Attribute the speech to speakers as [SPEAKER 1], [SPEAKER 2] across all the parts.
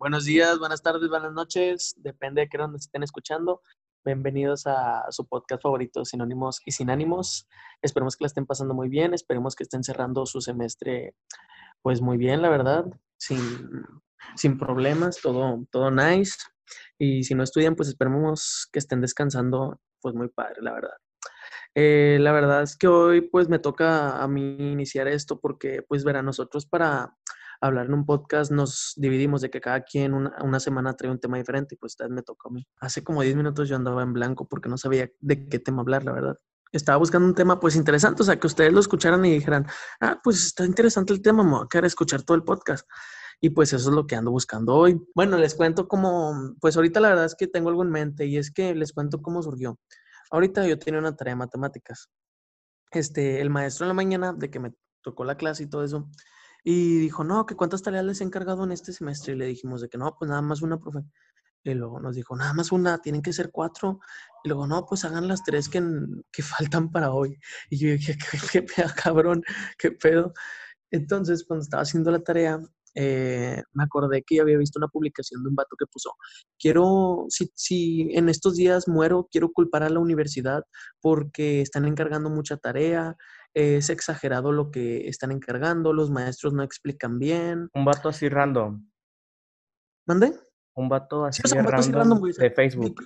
[SPEAKER 1] Buenos días, buenas tardes, buenas noches, depende de qué nos estén escuchando. Bienvenidos a su podcast favorito, Sinónimos y Sin Ánimos. Esperemos que la estén pasando muy bien, esperemos que estén cerrando su semestre pues muy bien, la verdad, sin, sin problemas, todo, todo nice. Y si no estudian, pues esperemos que estén descansando, pues muy padre, la verdad. Eh, la verdad es que hoy pues me toca a mí iniciar esto porque pues verá, nosotros para hablar en un podcast nos dividimos de que cada quien una, semana trae un tema diferente y pues esta me tocó a mí. Hace como 10 minutos yo andaba en blanco porque no sabía de qué tema hablar, la verdad. Estaba buscando un tema pues interesante, o sea, que ustedes lo escucharan y dijeran, ah, pues está interesante el tema, me voy a quedar escuchar todo el podcast. Y pues eso es lo que ando buscando hoy. Bueno, les cuento cómo, pues ahorita la verdad es que tengo algo en mente y es que les cuento cómo surgió. Ahorita yo tenía una tarea de matemáticas. Este, el maestro en la mañana, de que me tocó la clase y todo eso, y dijo, no, que cuántas tareas les he encargado en este semestre. Y le dijimos de que no, pues nada más una, profe. Y luego nos dijo, nada más una, tienen que ser cuatro. Y luego, no, pues hagan las tres que, que faltan para hoy. Y yo dije, qué, qué cabrón, qué pedo. Entonces, cuando estaba haciendo la tarea, eh, me acordé que había visto una publicación de un vato que puso, quiero, si, si en estos días muero, quiero culpar a la universidad porque están encargando mucha tarea, es exagerado lo que están encargando, los maestros no explican bien.
[SPEAKER 2] Un vato así random.
[SPEAKER 1] ¿Mande?
[SPEAKER 2] Un vato así, random, de Facebook.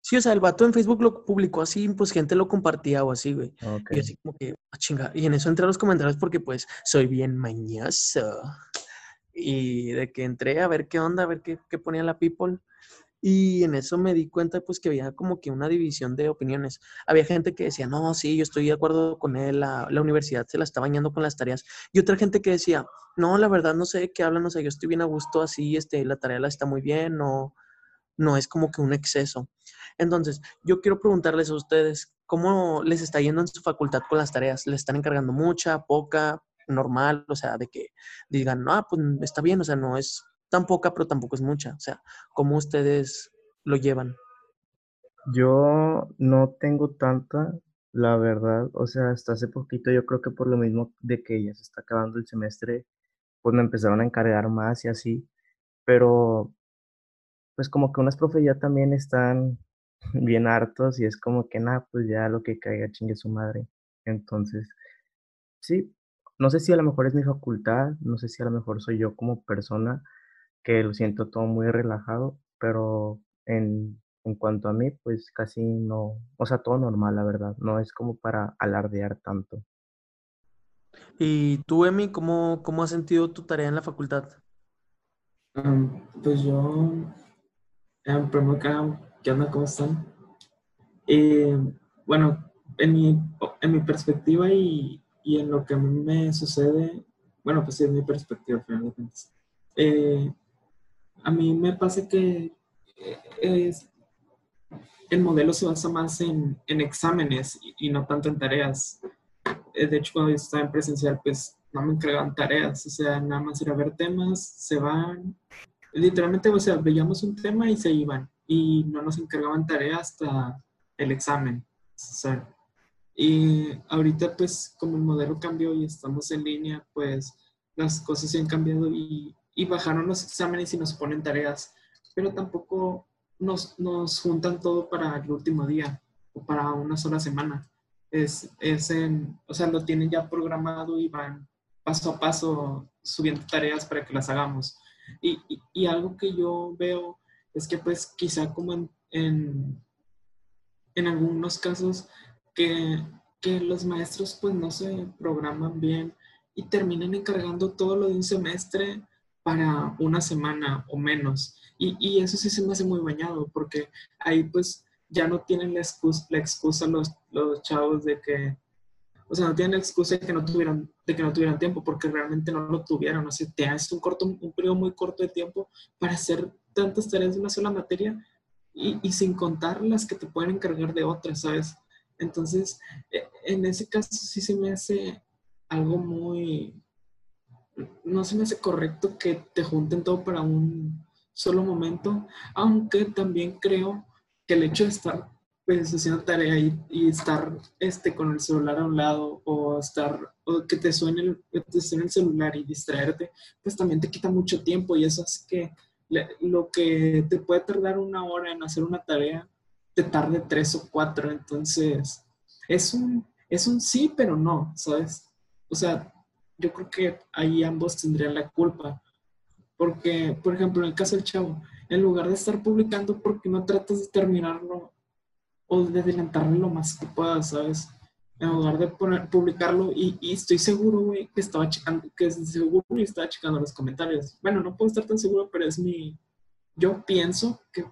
[SPEAKER 1] Sí, o sea, el vato en Facebook lo publicó así, pues gente lo compartía o así, güey. Y así como que, ah, chinga. Y en eso entré a los comentarios porque pues soy bien mañoso. Y de que entré a ver qué onda, a ver qué, qué ponía la people. Y en eso me di cuenta pues que había como que una división de opiniones. Había gente que decía, no, sí, yo estoy de acuerdo con él, la, la, universidad se la está bañando con las tareas. Y otra gente que decía, no, la verdad no sé qué hablan, o sea, yo estoy bien a gusto así, este, la tarea la está muy bien, no, no es como que un exceso. Entonces, yo quiero preguntarles a ustedes, ¿cómo les está yendo en su facultad con las tareas? ¿Les están encargando mucha, poca, normal? O sea, de que digan, no, pues está bien, o sea, no es tan poca, pero tampoco es mucha. O sea, ¿cómo ustedes lo llevan?
[SPEAKER 2] Yo no tengo tanta, la verdad. O sea, hasta hace poquito yo creo que por lo mismo de que ya se está acabando el semestre, pues me empezaron a encargar más y así. Pero, pues como que unas profes ya también están bien hartos y es como que nada, pues ya lo que caiga chingue su madre. Entonces, sí, no sé si a lo mejor es mi facultad, no sé si a lo mejor soy yo como persona, que lo siento todo muy relajado, pero en, en cuanto a mí, pues casi no, o sea, todo normal, la verdad, no es como para alardear tanto.
[SPEAKER 1] ¿Y tú, Emi, cómo, cómo has sentido tu tarea en la facultad?
[SPEAKER 3] pues yo, eh, primero que ¿qué onda? ¿Cómo están? Eh, bueno, en mi, en mi perspectiva y, y, en lo que a mí me sucede, bueno, pues sí, es mi perspectiva, finalmente. Eh, a mí me pasa que eh, el modelo se basa más en, exámenes y, no tanto en tareas. Eh, de hecho, cuando yo estaba en presencial, pues no me entregaban tareas, o sea, nada más ir a ver temas, se van. Literalmente, o sea, veíamos un tema y se iban y no nos encargaban tareas hasta el examen. y ahorita, pues, como el modelo cambió y estamos en línea, pues las cosas se han cambiado y y bajaron los exámenes y nos ponen tareas, pero tampoco nos, nos juntan todo para el último día o para una sola semana. Es, es en, o sea, lo tienen ya programado y van paso a paso subiendo tareas para que las hagamos. Y, y, algo que yo veo es que pues quizá como en, en, en algunos casos que, que los maestros pues no se programan bien y terminan encargando todo lo de un semestre para una semana o menos. Y, y, eso sí se me hace muy bañado, porque ahí pues ya no tienen la excusa, la excusa los, los chavos de que, o sea, no tienen la excusa de que no tuvieran, de que no tuvieran tiempo, porque realmente no lo tuvieron. O sea, te hace un, corto, un periodo muy corto de tiempo para hacer tantas tareas de una sola materia y, y sin contar las que te pueden encargar de otras, ¿sabes? Entonces, e, en ese caso sí se me hace algo muy, no se me hace correcto que te junten todo para un solo momento, aunque también creo que el hecho de estar pues, haciendo tarea y, estar este, con el celular a un lado o estar o que te suene, el, te suene el celular y distraerte, pues también te quita mucho tiempo y eso hace que lo que te puede tardar una hora en hacer una tarea, te tarde tres o cuatro. Entonces, es un, es un sí, pero no, ¿sabes? O sea, yo creo que ahí ambos tendrían la culpa. Porque, por ejemplo, en el caso del chavo, en lugar de estar publicando, ¿por qué no tratas de terminarlo o de adelantarlo lo más que puedas, ¿sabes? En lugar de poner, publicarlo y, estoy seguro, güey, que estaba checando, que seguro y estaba checando los comentarios. Bueno, no puedo estar tan seguro, pero es mi, yo pienso que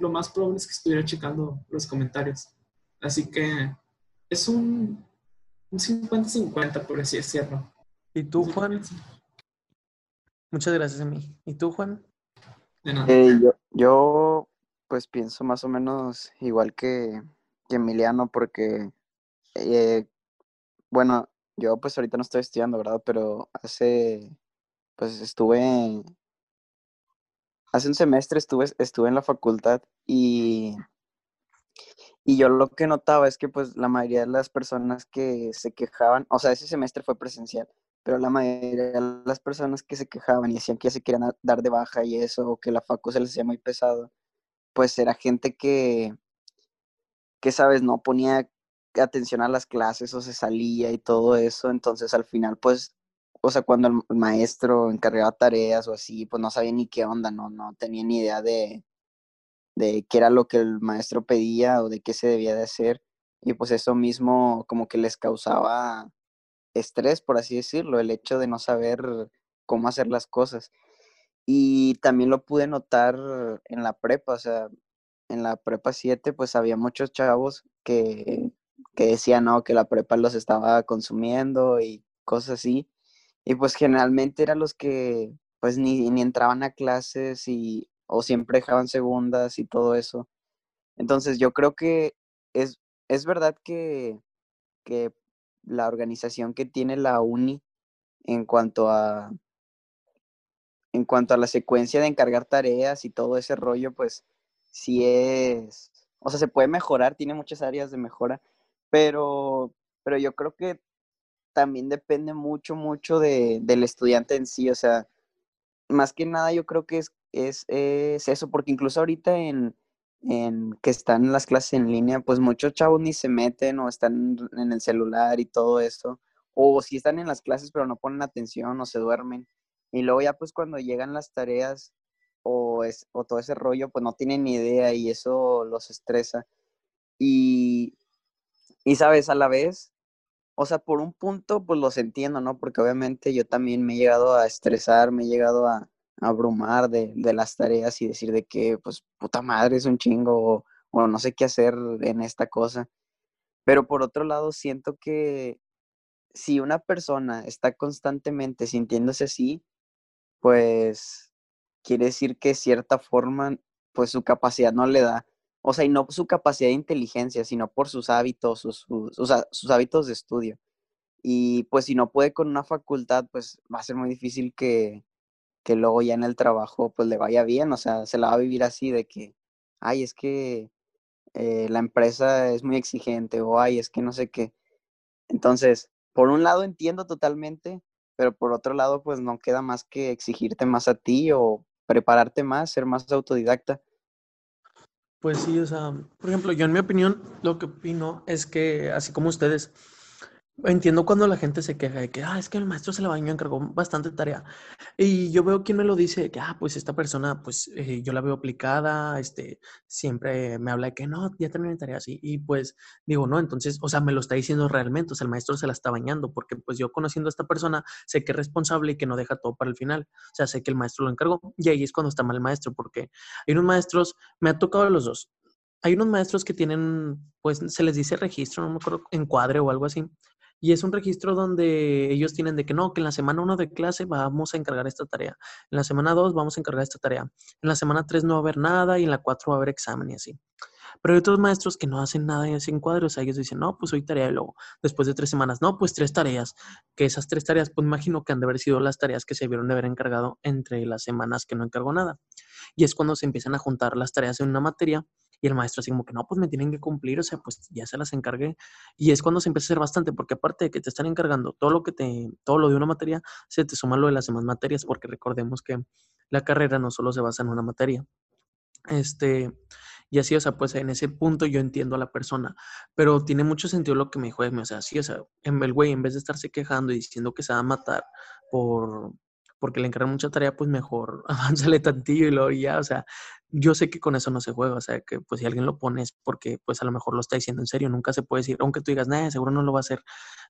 [SPEAKER 3] lo más probable es que estuviera checando los comentarios. Así que es un, un 50-50, por así decirlo.
[SPEAKER 1] ¿Y tú, Juan? Muchas gracias a mí. ¿Y tú, Juan?
[SPEAKER 4] Eh, yo, pues pienso más o menos igual que, Emiliano, porque, eh, bueno, yo pues ahorita no estoy estudiando, ¿verdad? Pero hace, pues estuve, hace un semestre estuve, estuve en la facultad y, y yo lo que notaba es que pues la mayoría de las personas que se quejaban, o sea, ese semestre fue presencial, pero la mayoría de las personas que se quejaban y decían que ya se querían dar de baja y eso, o que la facu se les hacía muy pesado, pues era gente que, que sabes, no ponía atención a las clases o se salía y todo eso, entonces al final, pues, o sea, cuando el maestro encargaba tareas o así, pues no sabía ni qué onda, no, no tenía ni idea de, de qué era lo que el maestro pedía o de qué se debía de hacer, y pues eso mismo como que les causaba estrés, por así decirlo, el hecho de no saber cómo hacer las cosas. Y también lo pude notar en la prepa, o sea, en la prepa 7, pues había muchos chavos que, que decían, no, que la prepa los estaba consumiendo y cosas así. Y pues generalmente eran los que pues ni, ni entraban a clases y, o siempre dejaban segundas y todo eso. Entonces yo creo que es, es verdad que, que la organización que tiene la uni en cuanto a en cuanto a la secuencia de encargar tareas y todo ese rollo, pues sí es, o sea, se puede mejorar, tiene muchas áreas de mejora, pero, pero yo creo que también depende mucho, mucho de, del estudiante en sí, o sea, más que nada yo creo que es, es, es eso, porque incluso ahorita en, en que están las clases en línea, pues muchos chavos ni se meten o están en el celular y todo eso, o si están en las clases pero no ponen atención o se duermen. Y luego ya pues cuando llegan las tareas o, es, o todo ese rollo, pues no tienen ni idea y eso los estresa. Y, y sabes, a la vez, o sea, por un punto pues los entiendo, ¿no? Porque obviamente yo también me he llegado a estresar, me he llegado a, abrumar de, las tareas y decir de que, pues, puta madre, es un chingo o, no sé qué hacer en esta cosa. Pero por otro lado, siento que si una persona está constantemente sintiéndose así, pues quiere decir que de cierta forma, pues su capacidad no le da. O sea, y no su capacidad de inteligencia, sino por sus hábitos, sus, sus hábitos de estudio. Y pues si no puede con una facultad, pues va a ser muy difícil que, que luego ya en el trabajo pues le vaya bien, o sea, se la va a vivir así de que, ay, es que eh, la empresa es muy exigente o ay, es que no sé qué. Entonces, por un lado entiendo totalmente, pero por otro lado pues no queda más que exigirte más a ti o prepararte más, ser más autodidacta.
[SPEAKER 1] Pues sí, o sea, por ejemplo, yo en mi opinión lo que opino es que así como ustedes, Entiendo cuando la gente se queja de que, ah, es que el maestro se la bañó, encargó bastante tarea. Y yo veo quien me lo dice, que, ah, pues esta persona, pues eh, yo la veo aplicada, este, siempre me habla de que no, ya terminé tarea así. Y pues digo, no, entonces, o sea, me lo está diciendo realmente, o sea, el maestro se la está bañando, porque pues yo conociendo a esta persona, sé que es responsable y que no deja todo para el final. O sea, sé que el maestro lo encargó y ahí es cuando está mal el maestro, porque hay unos maestros, me ha tocado los dos. Hay unos maestros que tienen, pues se les dice registro, no me acuerdo, encuadre o algo así y es un registro donde ellos tienen de que no, que en la semana 1 de clase vamos a encargar esta tarea. En la semana 2 vamos a encargar esta tarea. En la semana 3 no va a haber nada y en la 4 va a haber examen y así. Pero hay otros maestros que no hacen nada y hacen cuadros. O ellos dicen, no, pues hoy tarea y luego, después de tres semanas, no, pues tres tareas. Que esas tres tareas, pues imagino que han de haber sido las tareas que se vieron de haber encargado entre las semanas que no encargó nada. Y es cuando se empiezan a juntar las tareas en una materia y el maestro así como que no, pues me tienen que cumplir, o sea, pues ya se las encargué. Y es cuando se empieza a hacer bastante, porque aparte de que te están encargando todo lo que te, todo lo de una materia, se te suma lo de las demás materias, porque recordemos que la carrera no solo se basa en una materia. Este, y así, o sea, pues en ese punto yo entiendo a la persona, pero tiene mucho sentido lo que me dijo o sea, sí, o sea, el güey, en vez de estarse quejando y diciendo que se va a matar por, porque le encargan mucha tarea, pues mejor avánzale tantillo y luego ya, o sea, yo sé que con eso no se juega, o sea, que pues si alguien lo pone es porque pues a lo mejor lo está diciendo en serio, nunca se puede decir, aunque tú digas, nada, seguro no lo va a hacer,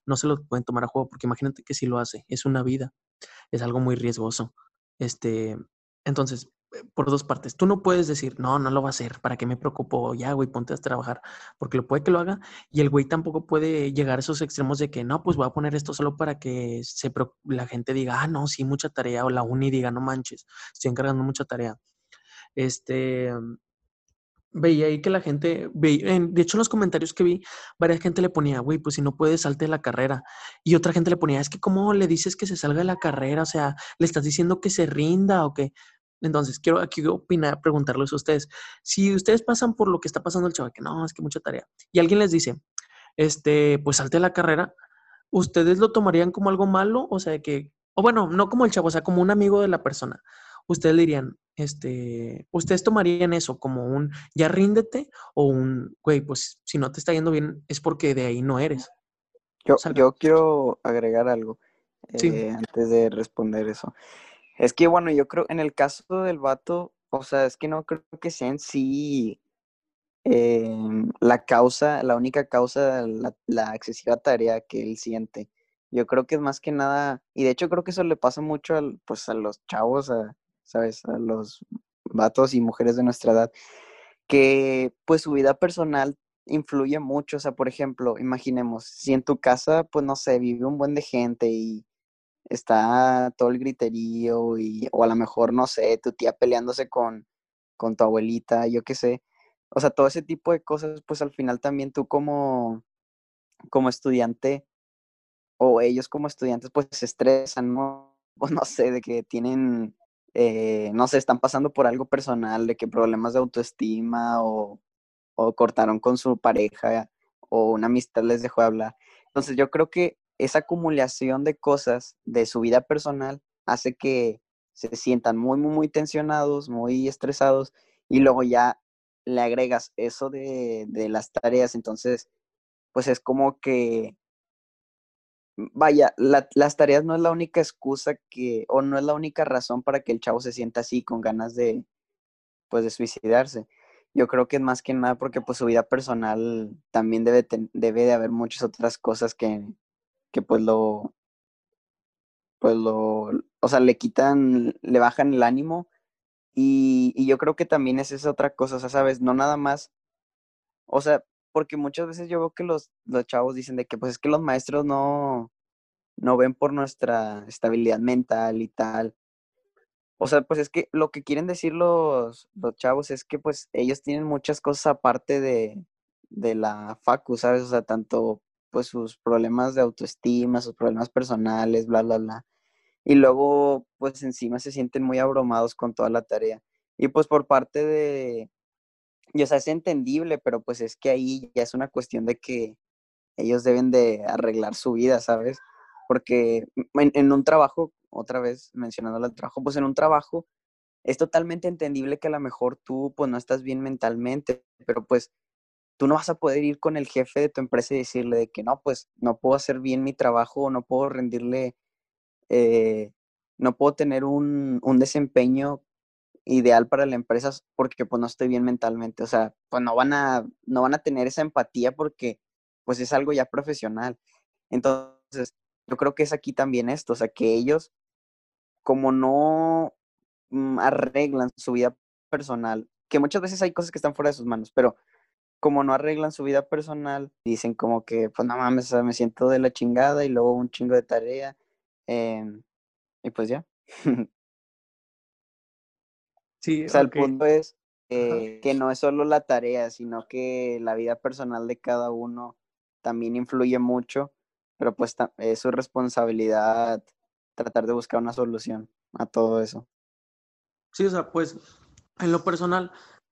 [SPEAKER 1] no se lo pueden tomar a juego, porque imagínate que si lo hace, es una vida, es algo muy riesgoso. Este, entonces, por dos partes. Tú no puedes decir, no, no lo va a hacer, ¿para qué me preocupo? Ya, güey, ponte a trabajar, porque lo puede que lo haga. Y el güey tampoco puede llegar a esos extremos de que, no, pues voy a poner esto solo para que se la gente diga, ah, no, sí, mucha tarea, o la uni diga, no manches, estoy encargando mucha tarea. Este, veía ahí que la gente, veía, de hecho en los comentarios que vi, varias gente le ponía, güey, pues si no puede, salte de la carrera. Y otra gente le ponía, es que cómo le dices que se salga de la carrera, o sea, le estás diciendo que se rinda o que... Entonces, quiero aquí opinar, preguntarles a ustedes, si ustedes pasan por lo que está pasando el chaval, que no, es que mucha tarea, y alguien les dice, este, pues salte de la carrera, ¿ustedes lo tomarían como algo malo? O sea, que, o bueno, no como el chavo, o sea, como un amigo de la persona. Ustedes dirían, este, ustedes tomarían eso como un ya ríndete o un, güey, pues si no te está yendo bien es porque de ahí no eres.
[SPEAKER 4] Yo, yo quiero agregar algo eh, antes de responder eso. Es que, bueno, yo creo, en el caso del vato, o sea, es que no creo que sea en sí em, la causa, la única causa, la, la excesiva tarea que él siente. Yo creo que es más que nada, y de hecho creo que eso le pasa mucho al, pues, a los chavos, a, ¿sabes? A los vatos y mujeres de nuestra edad, que pues su vida personal influye mucho. O sea, por ejemplo, imaginemos, si en tu casa, pues no sé, vive un buen de gente y está todo el griterío y, o a lo mejor, no sé, tu tía peleándose con, con tu abuelita, yo qué sé. O sea, todo ese tipo de cosas, pues al final también tú como, como estudiante o ellos como estudiantes, pues se estresan, ¿no? O no sé, de que tienen, eh, no sé, están pasando por algo personal, de que problemas de autoestima o, o cortaron con su pareja o una amistad les dejó de hablar. Entonces yo creo que esa acumulación de cosas de su vida personal hace que se sientan muy, muy, muy tensionados, muy estresados y luego ya le agregas eso de, de las tareas, entonces, pues es como que, vaya, las tareas no es la única excusa que, o no es la única razón para que el chavo se sienta así con ganas de, pues, de suicidarse. Yo creo que es más que nada porque pues su vida personal también debe, debe de haber muchas otras cosas que, que pues lo, pues lo, o sea, le quitan, le bajan el ánimo y, y yo creo que también es esa otra cosa, o sea, sabes, no nada más, o sea, porque muchas veces yo veo que los, los chavos dicen de que pues es que los maestros no, no ven por nuestra estabilidad mental y tal. O sea, pues es que lo que quieren decir los, los chavos es que pues ellos tienen muchas cosas aparte de, de la facu, ¿sabes? O sea, tanto pues sus problemas de autoestima, sus problemas personales, bla, bla, bla. Y luego, pues encima se sienten muy abrumados con toda la tarea. Y pues por parte de, y o sea, es entendible, pero pues es que ahí ya es una cuestión de que ellos deben de arreglar su vida, ¿sabes? Porque en, en un trabajo, otra vez mencionando el trabajo, pues en un trabajo es totalmente entendible que a lo mejor tú pues no estás bien mentalmente, pero pues tú no vas a poder ir con el jefe de tu empresa y decirle de que no, pues no puedo hacer bien mi trabajo, no puedo rendirle, eh, no puedo tener un, desempeño ideal para la empresa porque pues no estoy bien mentalmente. O sea, pues no van a, no van a tener esa empatía porque pues es algo ya profesional. Entonces, yo creo que es aquí también esto, o sea, que ellos como no mm, arreglan su vida personal, que muchas veces hay cosas que están fuera de sus manos, pero como no arreglan su vida personal, dicen como que, pues no mames, me siento de la chingada y luego un chingo de tarea. Em, y pues ya.
[SPEAKER 1] Sí,
[SPEAKER 4] o sea, el punto es que no es solo la tarea, sino que la vida personal de cada uno también influye mucho, pero pues es su responsabilidad tratar de buscar una solución a todo eso.
[SPEAKER 1] Sí, o sea, pues en lo personal,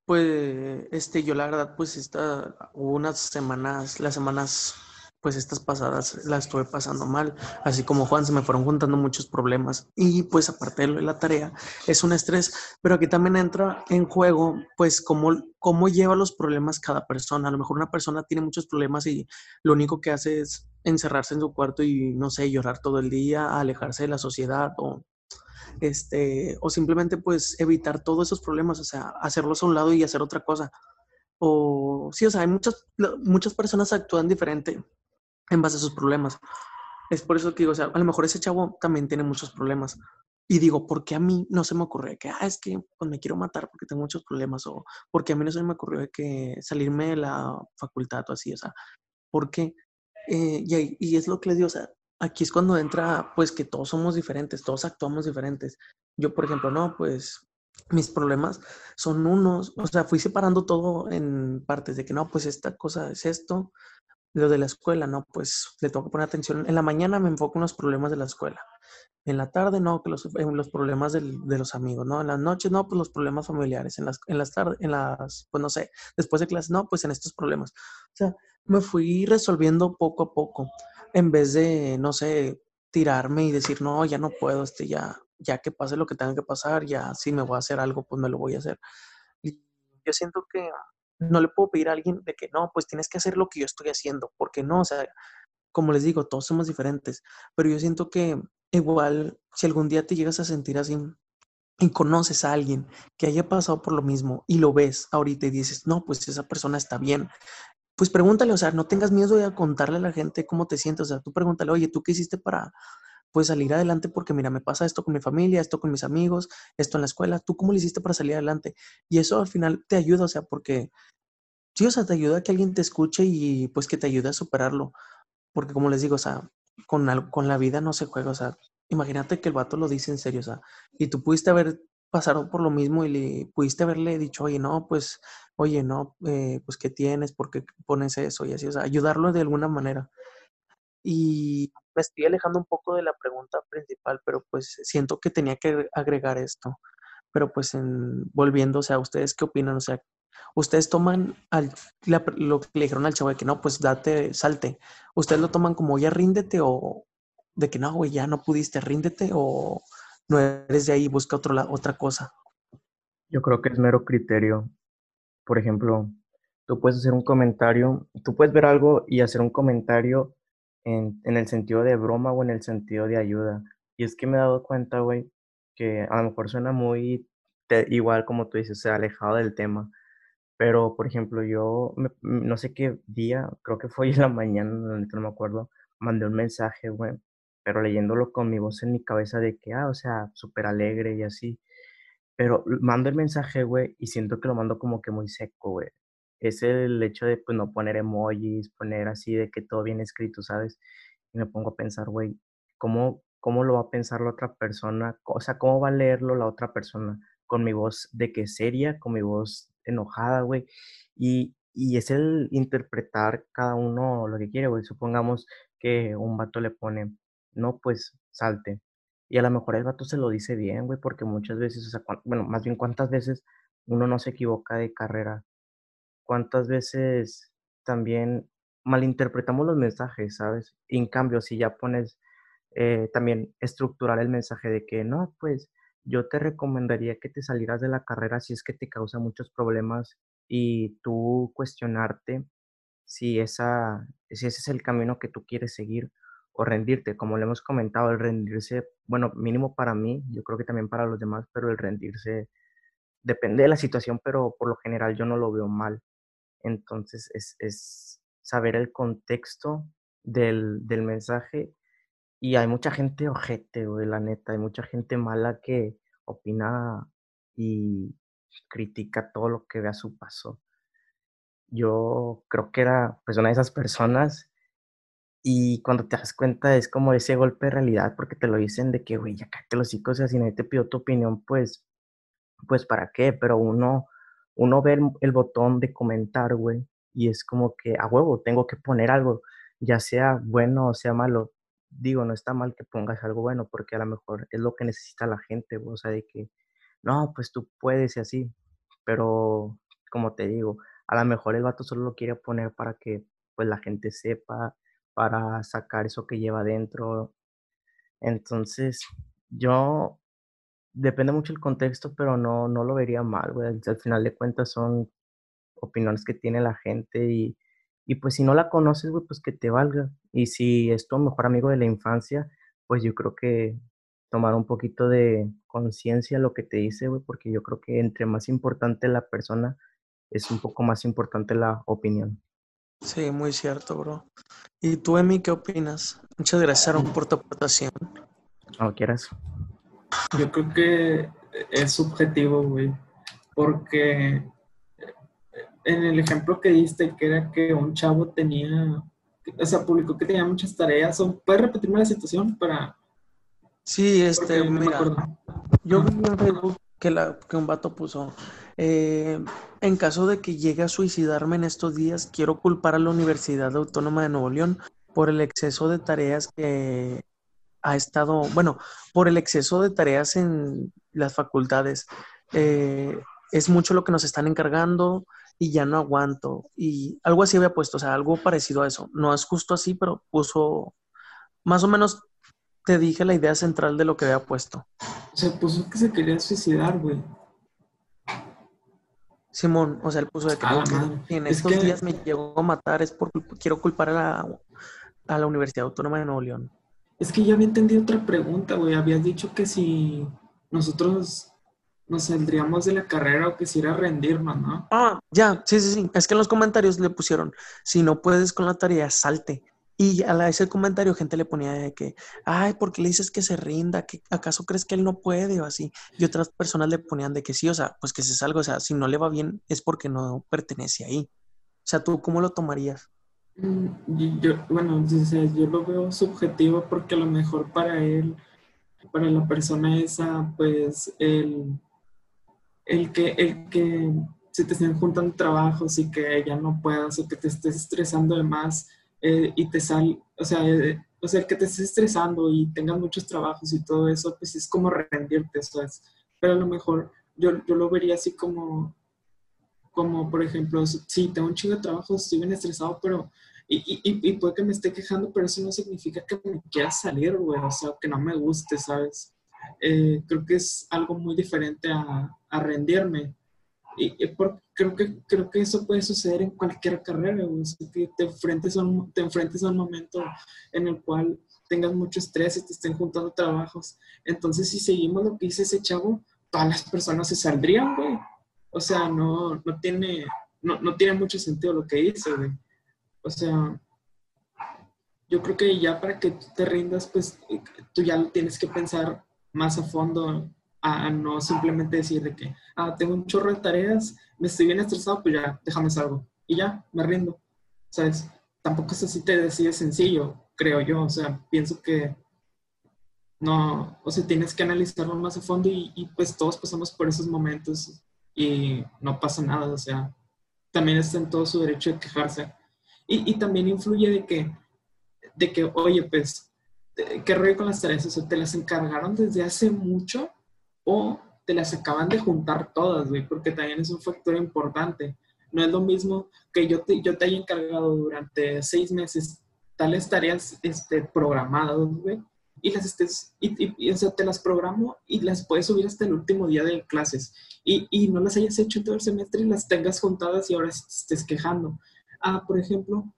[SPEAKER 1] Pues, este, yo la verdad, pues, esta, unas semanas, las semanas, pues, estas pasadas las estuve pasando mal, así como Juan, se me fueron juntando muchos problemas y, pues, aparte de lo de la tarea, es un estrés, pero aquí también entra en juego, pues, cómo, cómo lleva los problemas cada persona. A lo mejor una persona tiene muchos problemas y lo único que hace es encerrarse en su cuarto y, no sé, llorar todo el día, alejarse de la sociedad o este, o simplemente pues evitar todos esos problemas, o sea, hacerlos a un lado y hacer otra cosa. O sí, o sea, hay muchas, muchas personas actúan diferente en base a sus problemas. Es por eso que digo, o sea, a lo mejor ese chavo también tiene muchos problemas. Y digo, ¿por qué a mí no se me ocurrió que, ah, es que pues, me quiero matar porque tengo muchos problemas? O porque a mí no se me ocurrió que salirme de la facultad o así, o sea, ¿por qué? Eh, y, y, es lo que les digo, o sea, aquí es cuando entra, pues que todos somos diferentes, todos actuamos diferentes. Yo, por ejemplo, no, pues mis problemas son unos, o sea, fui separando todo en partes de que no, pues esta cosa es esto, lo de la escuela, no, pues le tengo que poner atención. En la mañana me enfoco en los problemas de la escuela. En la tarde, no, que los, en los problemas de los amigos, ¿no? En las noches, no, pues los problemas familiares. En las, en las tardes, en las, pues no sé, después de clase, no, pues en estos problemas. O sea, me fui resolviendo poco a poco en vez de, no sé, tirarme y decir, no, ya no puedo, este, ya, ya que pase lo que tenga que pasar, ya si me voy a hacer algo, pues me lo voy a hacer. Yo siento que no le puedo pedir a alguien de que no, pues tienes que hacer lo que yo estoy haciendo, porque no, o sea, como les digo, todos somos diferentes, pero yo siento que igual, si algún día te llegas a sentir así y conoces a alguien que haya pasado por lo mismo y lo ves ahorita y dices, no, pues esa persona está bien, pues pregúntale, o sea, no tengas miedo de contarle a la gente cómo te sientes, o sea, tú pregúntale, oye, ¿tú qué hiciste para pues salir adelante? Porque mira, me pasa esto con mi familia, esto con mis amigos, esto en la escuela, ¿tú cómo le hiciste para salir adelante? Y eso al final te ayuda, o sea, porque sí, o sea, te ayuda a que alguien te escuche y pues que te ayude a superarlo, porque como les digo, o sea, con, con la vida no se juega, o sea, imagínate que el vato lo dice en serio, o sea, y tú pudiste haber pasado por lo mismo y le pudiste haberle dicho, oye, no, pues oye, no, eh, pues, ¿qué tienes? ¿Por qué pones eso? Y así, o sea, ayudarlo de alguna manera. Y me estoy alejando un poco de la pregunta principal, pero pues siento que tenía que agregar esto. Pero pues en, volviendo, o sea, ¿ustedes qué opinan? O sea, ustedes toman lo que le dijeron al chavo de que no, pues date, salte. ¿Ustedes lo toman como ya ríndete o de que no, güey, ya no pudiste, ríndete o no eres de ahí, busca otro, otra cosa?
[SPEAKER 2] Yo creo que es mero criterio por ejemplo, tú puedes hacer un comentario, tú puedes ver algo y hacer un comentario en, en el sentido de broma o en el sentido de ayuda. Y es que me he dado cuenta, güey, que a lo mejor suena muy igual como tú dices, se ha alejado del tema. Pero, por ejemplo, yo no sé qué día, creo que fue en la mañana, no me acuerdo, mandé un mensaje, güey, pero leyéndolo con mi voz en mi cabeza de que, ah, o sea, súper alegre y así. Pero mando el mensaje, güey, y siento que lo mando como que muy seco, güey. Es el hecho de, pues, no poner emojis, poner así de que todo bien escrito, ¿sabes? Y me pongo a pensar, güey, ¿cómo, ¿cómo lo va a pensar la otra persona? O sea, ¿cómo va a leerlo la otra persona? Con mi voz de que seria, con mi voz enojada, güey. Y, y es el interpretar cada uno lo que quiere, güey. Supongamos que un vato le pone, no, pues salte. Y a lo mejor el vato se lo dice bien, güey, porque muchas veces, o sea, bueno, más bien cuántas veces uno no se equivoca de carrera. Cuántas veces también malinterpretamos los mensajes, ¿sabes? Y en cambio, si ya pones eh, también estructurar el mensaje de que no, pues yo te recomendaría que te salieras de la carrera si es que te causa muchos problemas y tú cuestionarte si, esa, si ese es el camino que tú quieres seguir o rendirte. Como le hemos comentado, el rendirse, bueno, mínimo para mí, yo creo que también para los demás, pero el rendirse depende de la situación, pero por lo general yo no lo veo mal. Entonces es, es saber el contexto del, del, mensaje y hay mucha gente ojete, güey, la neta, hay mucha gente mala que opina y critica todo lo que ve a su paso. Yo creo que era pues una de esas personas y cuando te das cuenta es como ese golpe de realidad, porque te lo dicen de que, güey, ya cállate los hijos, o sea, si te pidió tu opinión, pues, pues, ¿para qué? Pero uno, uno ve el, botón de comentar, güey, y es como que, a huevo, tengo que poner algo, ya sea bueno o sea malo. Digo, no está mal que pongas algo bueno, porque a lo mejor es lo que necesita la gente, güey, o sea, de que, no, pues tú puedes y así, pero como te digo, a lo mejor el vato solo lo quiere poner para que pues la gente sepa, para sacar eso que lleva adentro. Entonces, yo depende mucho el contexto, pero no, no lo vería mal, güey. Al, final de cuentas son opiniones que tiene la gente y, y pues si no la conoces, güey, pues que te valga. Y si es tu mejor amigo de la infancia, pues yo creo que tomar un poquito de conciencia lo que te dice, güey, porque yo creo que entre más importante la persona, es un poco más importante la opinión.
[SPEAKER 1] Sí, muy cierto, bro. ¿Y tú, Emi, qué opinas? Muchas gracias, Aaron, por tu aportación.
[SPEAKER 2] No quieras.
[SPEAKER 3] Yo creo que es subjetivo, güey, porque en el ejemplo que diste, que era que un chavo tenía, o sea, publicó que tenía muchas tareas, ¿puedes repetirme la situación para
[SPEAKER 1] Sí, este, mira, yo vi en Facebook que, la, que un vato puso, eh, en caso de que llegue a suicidarme en estos días, quiero culpar a la Universidad Autónoma de Nuevo León por el exceso de tareas que ha estado, bueno, por el exceso de tareas en las facultades. Eh, es mucho lo que nos están encargando y ya no aguanto. Y algo así había puesto, o sea, algo parecido a eso. No es justo así, pero puso más o menos te dije la idea central de lo que había puesto.
[SPEAKER 3] Se puso que se quería suicidar, güey.
[SPEAKER 1] Simón, o sea, él puso de que, en estos días me llegó a matar, es porque quiero culpar a la, a la Universidad Autónoma de Nuevo León.
[SPEAKER 3] Es que ya había entendido otra pregunta, güey. Habías dicho que si nosotros nos saldríamos de la carrera o que si era rendirnos, ¿no?
[SPEAKER 1] Ah, ya, sí, sí, sí. Es que en los comentarios le pusieron, si no puedes con la tarea, salte. Y a ese comentario gente le ponía de que, ay, ¿por qué le dices que se rinda? ¿Que, ¿Acaso crees que él no puede o así? Y otras personas le ponían de que sí, o sea, pues que se salga, o sea, si no le va bien es porque no pertenece ahí. O sea, ¿tú cómo lo tomarías?
[SPEAKER 3] Mm, yo, bueno, yo lo veo subjetivo porque a lo mejor para él, para la persona esa, pues el, el que, el que se te estén juntando trabajos y que ya no puedas o que te estés estresando de más, eh, y te sale, o sea, eh, o sea, el que te estés estresando y tengas muchos trabajos y todo eso, pues es como rendirte, ¿sabes? Pero a lo mejor yo, yo lo vería así como, como por ejemplo, sí, tengo un chingo de trabajo, estoy bien estresado, pero, y, y, y, puede que me esté quejando, pero eso no significa que me quiera salir, güey, o sea, que no me guste, ¿sabes? Eh, creo que es algo muy diferente a, a rendirme. Y, creo, que, creo que eso puede suceder en cualquier carrera, o que te enfrentes, a un, te enfrentes a un momento en el cual tengas mucho estrés y te estén juntando trabajos. Entonces, si seguimos lo que dice ese chavo, todas las personas se saldrían, güey. O sea, no, no, tiene, no, no tiene mucho sentido lo que dice, güey. O sea, yo creo que ya para que tú te rindas, pues tú ya lo tienes que pensar más a fondo a no simplemente decir de que, ah, tengo un chorro de tareas, me estoy bien estresado, pues ya, déjame salgo. Y ya, me rindo. ¿Sabes? Tampoco es así te decides sencillo, creo yo. O sea, pienso que no, o sea, tienes que analizarlo más a fondo y, pues todos pasamos por esos momentos y no pasa nada. O sea, también está en todo su derecho de quejarse. Y, y también influye de que, de que, oye, pues, ¿qué rollo con las tareas? O sea, te las encargaron desde hace mucho o te las acaban de juntar todas, güey, porque también es un factor importante. No es lo mismo que yo te, yo te haya encargado durante seis meses tales tareas este, programadas, güey, y las estés, y, o sea, te las programo y las puedes subir hasta el último día de clases y, y no las hayas hecho todo el semestre y las tengas juntadas y ahora estés quejando. Ah, por ejemplo,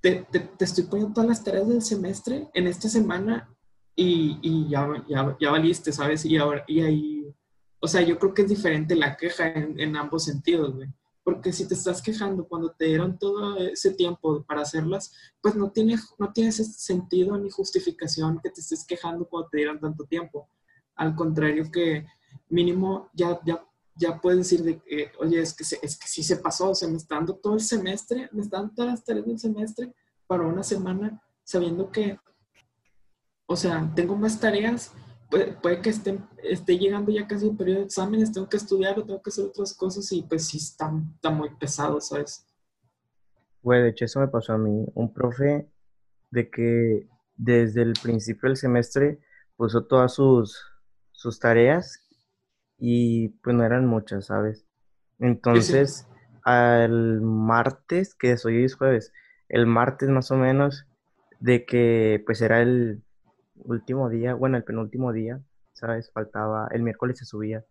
[SPEAKER 3] te, te, te, estoy poniendo todas las tareas del semestre en esta semana y, ya, ya, ya, valiste, ¿sabes? Y, ahora, y ahí, o sea, yo creo que es diferente la queja en, ambos sentidos, güey. Porque si te estás quejando cuando te dieron todo ese tiempo para hacerlas, pues no tiene, no tiene sentido ni justificación que te estés quejando cuando te dieron tanto tiempo. Al contrario que mínimo ya, ya, ya puedes decir de que, oye, es que, es que sí se pasó, o sea, me está dando todo el semestre, me están todas las tareas del semestre para una semana, sabiendo que o sea, tengo más tareas, puede, que esté, esté, llegando ya casi el periodo de exámenes, tengo que estudiar o tengo que hacer otras cosas y pues sí está, está muy pesado, ¿sabes?
[SPEAKER 2] Güey, de hecho eso me pasó a mí. Un profe de que desde el principio del semestre puso todas sus, sus tareas y pues no eran muchas, ¿sabes? Entonces, al martes, que es hoy es jueves, el martes más o menos, de que pues era el último día, bueno, el penúltimo día, ¿sabes? Faltaba, el miércoles se subía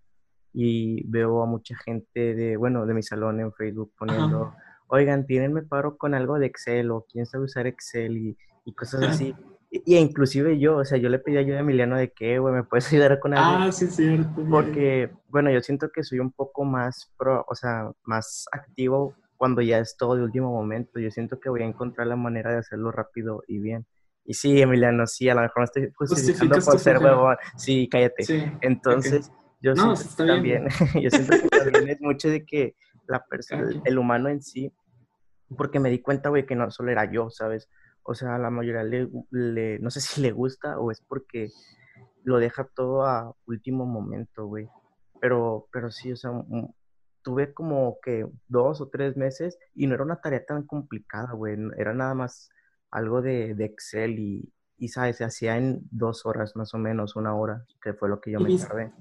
[SPEAKER 2] y veo a mucha gente de, bueno, de mi salón en Facebook poniendo, oigan, tírenme paro con algo de Excel o quién sabe usar Excel y, y cosas así. Y, inclusive yo, o sea, yo le pedí ayuda a Emiliano de que, güey, ¿me puedes ayudar con algo?
[SPEAKER 3] Ah, sí, cierto.
[SPEAKER 2] Porque, bueno, yo siento que soy un poco más pro, o sea, más activo cuando ya es todo de último momento. Yo siento que voy a encontrar la manera de hacerlo rápido y bien. Y sí, Emiliano, sí, a lo mejor no estoy justificando por ser huevón. Sí, cállate. Entonces, yo siento que también, yo siento que también es mucho de que la persona, el humano en sí, porque me di cuenta, güey, que no solo era yo, ¿sabes? O sea, a la mayoría le, no sé si le gusta o es porque lo deja todo a último momento, güey. Pero, pero sí, o sea, tuve como que dos o tres meses y no era una tarea tan complicada, güey. Era nada más algo de, Excel y, y, ¿sabes? Se hacía en dos horas más o menos, una hora, que fue lo que yo me tardé.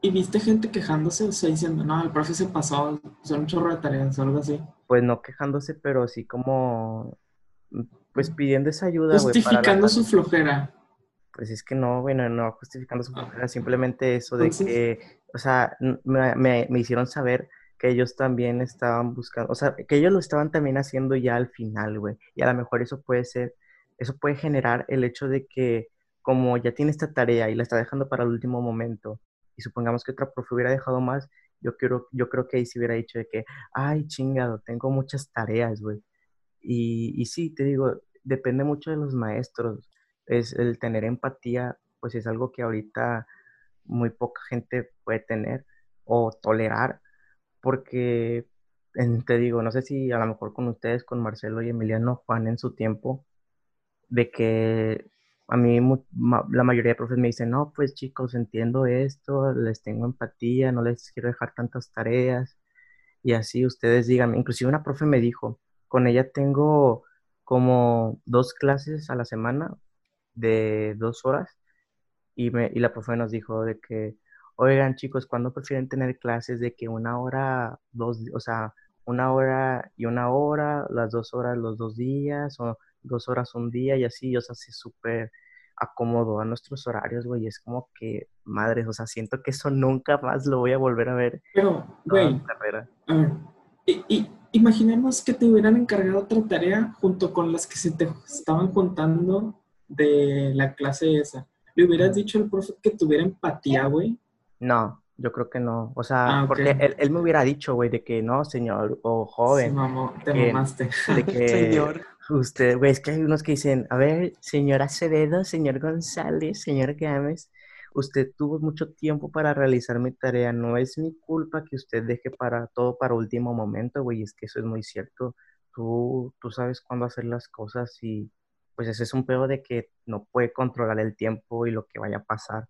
[SPEAKER 3] ¿Y viste gente quejándose, o sea, diciendo, no, el profe se pasó, son un chorro de tareas o algo así?
[SPEAKER 2] Pues no quejándose, pero sí como pues pidiendo esa ayuda.
[SPEAKER 3] Justificando su flojera.
[SPEAKER 2] Pues es que no, bueno, no justificando su ah. flojera, simplemente eso de que, o sea, me, me, hicieron saber que ellos también estaban buscando, o sea, que ellos lo estaban también haciendo ya al final, güey. Y a lo mejor eso puede ser, eso puede generar el hecho de que como ya tiene esta tarea y la está dejando para el último momento, y supongamos que otra profe hubiera dejado más, yo quiero, yo creo que ahí se hubiera dicho de que, ay, chingado, tengo muchas tareas, güey. Y, y sí, te digo, depende mucho de los maestros. Es el tener empatía, pues es algo que ahorita muy poca gente puede tener o tolerar, porque te digo, no sé si a lo mejor con ustedes, con Marcelo y Emiliano Juan en su tiempo, de que a mí la mayoría de profes me dicen, no, pues chicos, entiendo esto, les tengo empatía, no les quiero dejar tantas tareas, y así ustedes digan, inclusive una profe me dijo, con ella tengo como dos clases a la semana de dos horas y, me, y la profe nos dijo de que, oigan chicos, ¿cuándo prefieren tener clases de que una hora, dos, o sea, una hora y una hora, las dos horas los dos días o dos horas un día y así, o sea, se súper acomodó a nuestros horarios, güey, es como que, madre, o sea, siento que eso nunca más lo voy a volver a ver.
[SPEAKER 3] Pero, güey, y, imaginemos que te hubieran encargado otra tarea junto con las que se te estaban juntando de la clase esa. ¿Le hubieras dicho al profe que tuviera empatía, güey?
[SPEAKER 2] No, yo creo que no. O sea, ah, porque él, me hubiera dicho, güey, de que no, señor, o joven.
[SPEAKER 3] Sí, mamá, te mamaste.
[SPEAKER 2] De que, señor. Usted, güey, es que hay unos que dicen, a ver, señor Acevedo, señor González, señor Gámez, usted tuvo mucho tiempo para realizar mi tarea, no es mi culpa que usted deje para todo para último momento, güey, es que eso es muy cierto. Tú, tú sabes cuándo hacer las cosas y pues ese es un pedo de que no puede controlar el tiempo y lo que vaya a pasar.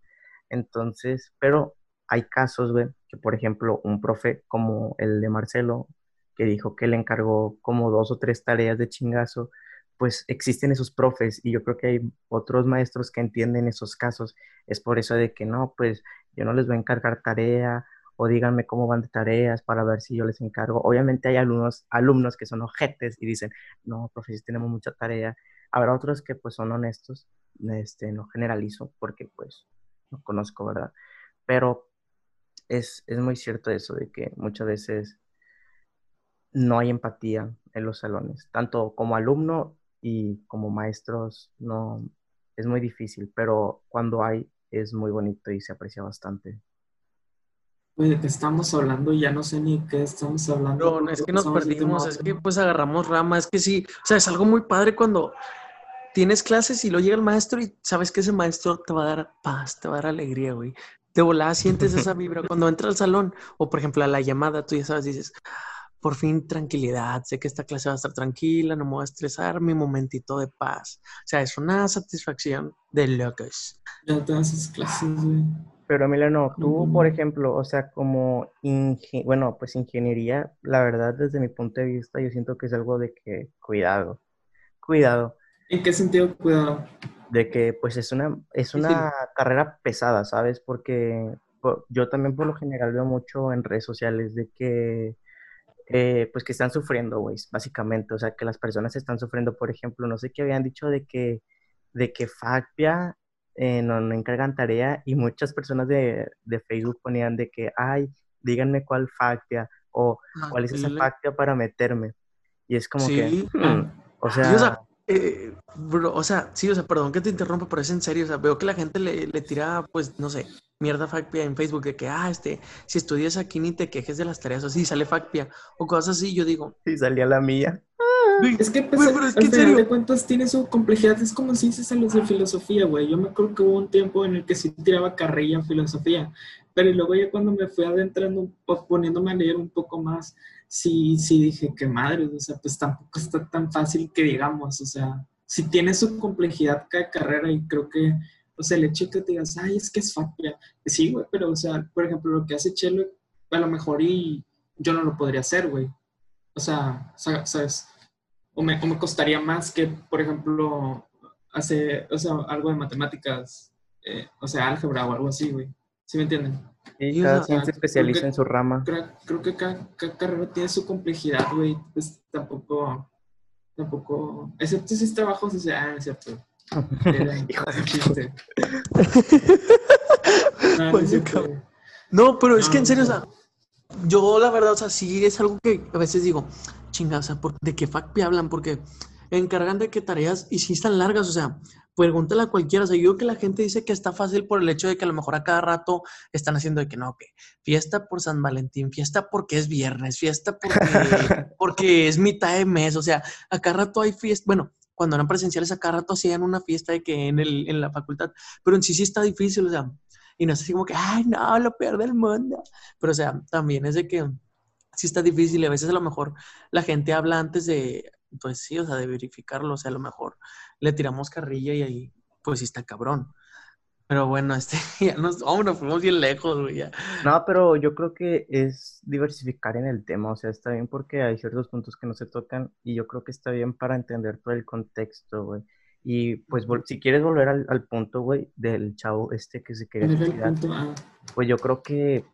[SPEAKER 2] Entonces, pero hay casos, güey, que por ejemplo un profe como el de Marcelo, que dijo que le encargó como dos o tres tareas de chingazo, pues existen esos profes y yo creo que hay otros maestros que entienden esos casos. Es por eso de que no, pues yo no les voy a encargar tarea o díganme cómo van de tareas para ver si yo les encargo. Obviamente hay alumnos, alumnos que son ojetes y dicen, no, profes, tenemos mucha tarea. Habrá otros que pues son honestos, este, no generalizo porque pues no conozco, ¿verdad? Pero es, es muy cierto eso de que muchas veces no hay empatía en los salones, tanto como alumno y como maestros no es muy difícil, pero cuando hay es muy bonito y se aprecia bastante.
[SPEAKER 3] ¿de qué estamos hablando? Ya no sé ni qué estamos hablando.
[SPEAKER 1] No, es que nos perdimos, es que pues agarramos rama, es que sí, o sea, es algo muy padre cuando tienes clases y lo llega el maestro y sabes que ese maestro te va a dar paz, te va a dar alegría, güey. De volada sientes esa vibra cuando entra al salón o por ejemplo a la llamada, tú ya sabes, dices, por fin tranquilidad, sé que esta clase va a estar tranquila, no me voy a estresar, mi momentito de paz. O sea, es una satisfacción de locos.
[SPEAKER 3] Ya todas esas clases, güey.
[SPEAKER 2] Pero Emiliano, tú, por ejemplo, o sea, como, bueno, pues ingeniería, la verdad, desde mi punto de vista, yo siento que es algo de que, cuidado, cuidado.
[SPEAKER 3] ¿En qué sentido cuidado?
[SPEAKER 2] De que, pues, es una, es una carrera pesada, ¿sabes? Porque yo también por lo general veo mucho en redes sociales de que eh, pues que están sufriendo, güey, básicamente. O sea, que las personas están sufriendo, por ejemplo, no sé qué habían dicho de que, de que Facpia eh, no, no encargan tarea y muchas personas de, de, Facebook ponían de que, ay, díganme cuál Facpia o
[SPEAKER 1] Ah,
[SPEAKER 2] cuál es esa. Facpia para meterme. Y es como que,
[SPEAKER 1] Sí. Sí,
[SPEAKER 2] sea,
[SPEAKER 1] o sea, eh, bro, o sea, sí, o sea, perdón que te interrumpa, pero es en serio, o sea, veo que la gente le, le tira, pues, no sé, mierda Facpia en Facebook de que, ah, este, si estudias aquí ni te quejes de las tareas, o sí, sale Facpia, o cosas así, yo digo,
[SPEAKER 2] y salía la mía.
[SPEAKER 1] güey,
[SPEAKER 3] Es que, pues,
[SPEAKER 1] Güey, pero es
[SPEAKER 3] al
[SPEAKER 1] que en
[SPEAKER 3] final
[SPEAKER 1] serio.
[SPEAKER 3] de cuentas tiene su complejidad. Es como si dices a los de filosofía, güey. Yo me acuerdo que hubo un tiempo en el que sí tiraba carrilla en filosofía, pero luego ya cuando me fui adentrando, poniéndome a leer un poco más, sí, sí dije, qué madre, o sea, pues tampoco está tan fácil que digamos, o sea, sí tiene su complejidad cada carrera y creo que, o sea, el hecho que te digas, ay, es que es factia, sí, güey, pero, o sea, por ejemplo, lo que hace Chelo, a lo mejor y yo no lo podría hacer, güey. O sea, sa- ¿sabes? O me, o me costaría más que, por ejemplo, hacer, o sea, algo de matemáticas, eh, o sea, álgebra o algo así, güey. ¿Sí me entienden?
[SPEAKER 1] O
[SPEAKER 2] cada
[SPEAKER 1] sea,
[SPEAKER 2] quien se especializa
[SPEAKER 3] que-
[SPEAKER 2] en su rama.
[SPEAKER 3] Creo, creo que cada, cada carrera tiene su complejidad, güey. Pues tampoco, tampoco, excepto si es trabajos, o sea, ah, es cierto. Era
[SPEAKER 2] Hijo de
[SPEAKER 3] chiste. No, no
[SPEAKER 1] Pues,
[SPEAKER 3] es.
[SPEAKER 1] No, pero es que
[SPEAKER 3] No,
[SPEAKER 1] en serio, o
[SPEAKER 3] no.
[SPEAKER 1] sea, yo la verdad, o sea, sí es algo que a veces digo, chinga, o sea, ¿por- ¿de qué FACPI hablan? Porque encargan de que tareas, y si están largas, o sea, pregúntale a cualquiera, o sea, yo creo que la gente dice que está fácil por el hecho de que a lo mejor a cada rato están haciendo de que no, que fiesta por San Valentín, fiesta porque es viernes, fiesta porque, porque es mitad de mes, o sea, a cada rato hay fiesta, bueno, cuando eran presenciales a cada rato hacían una fiesta de que en, el, en la facultad, pero en sí sí está difícil, o sea, y no es así como que, ay, no, lo peor del mundo. Pero, o sea, también es de que sí está difícil y a veces a lo mejor la gente habla antes de, pues sí, o sea, de verificarlo. O sea, a lo mejor le tiramos carrilla y ahí, pues sí está cabrón. Pero bueno, este, ya nos, oh, nos fuimos bien lejos, güey. ya.
[SPEAKER 2] No, pero yo creo que es diversificar en el tema, o sea, está bien porque hay ciertos puntos que no se tocan y yo creo que está bien para entender todo el contexto, güey. Y pues si quieres volver al, al punto, güey, del chavo este que se quería
[SPEAKER 3] ¿Cuál era el
[SPEAKER 2] suicidar, pues yo creo que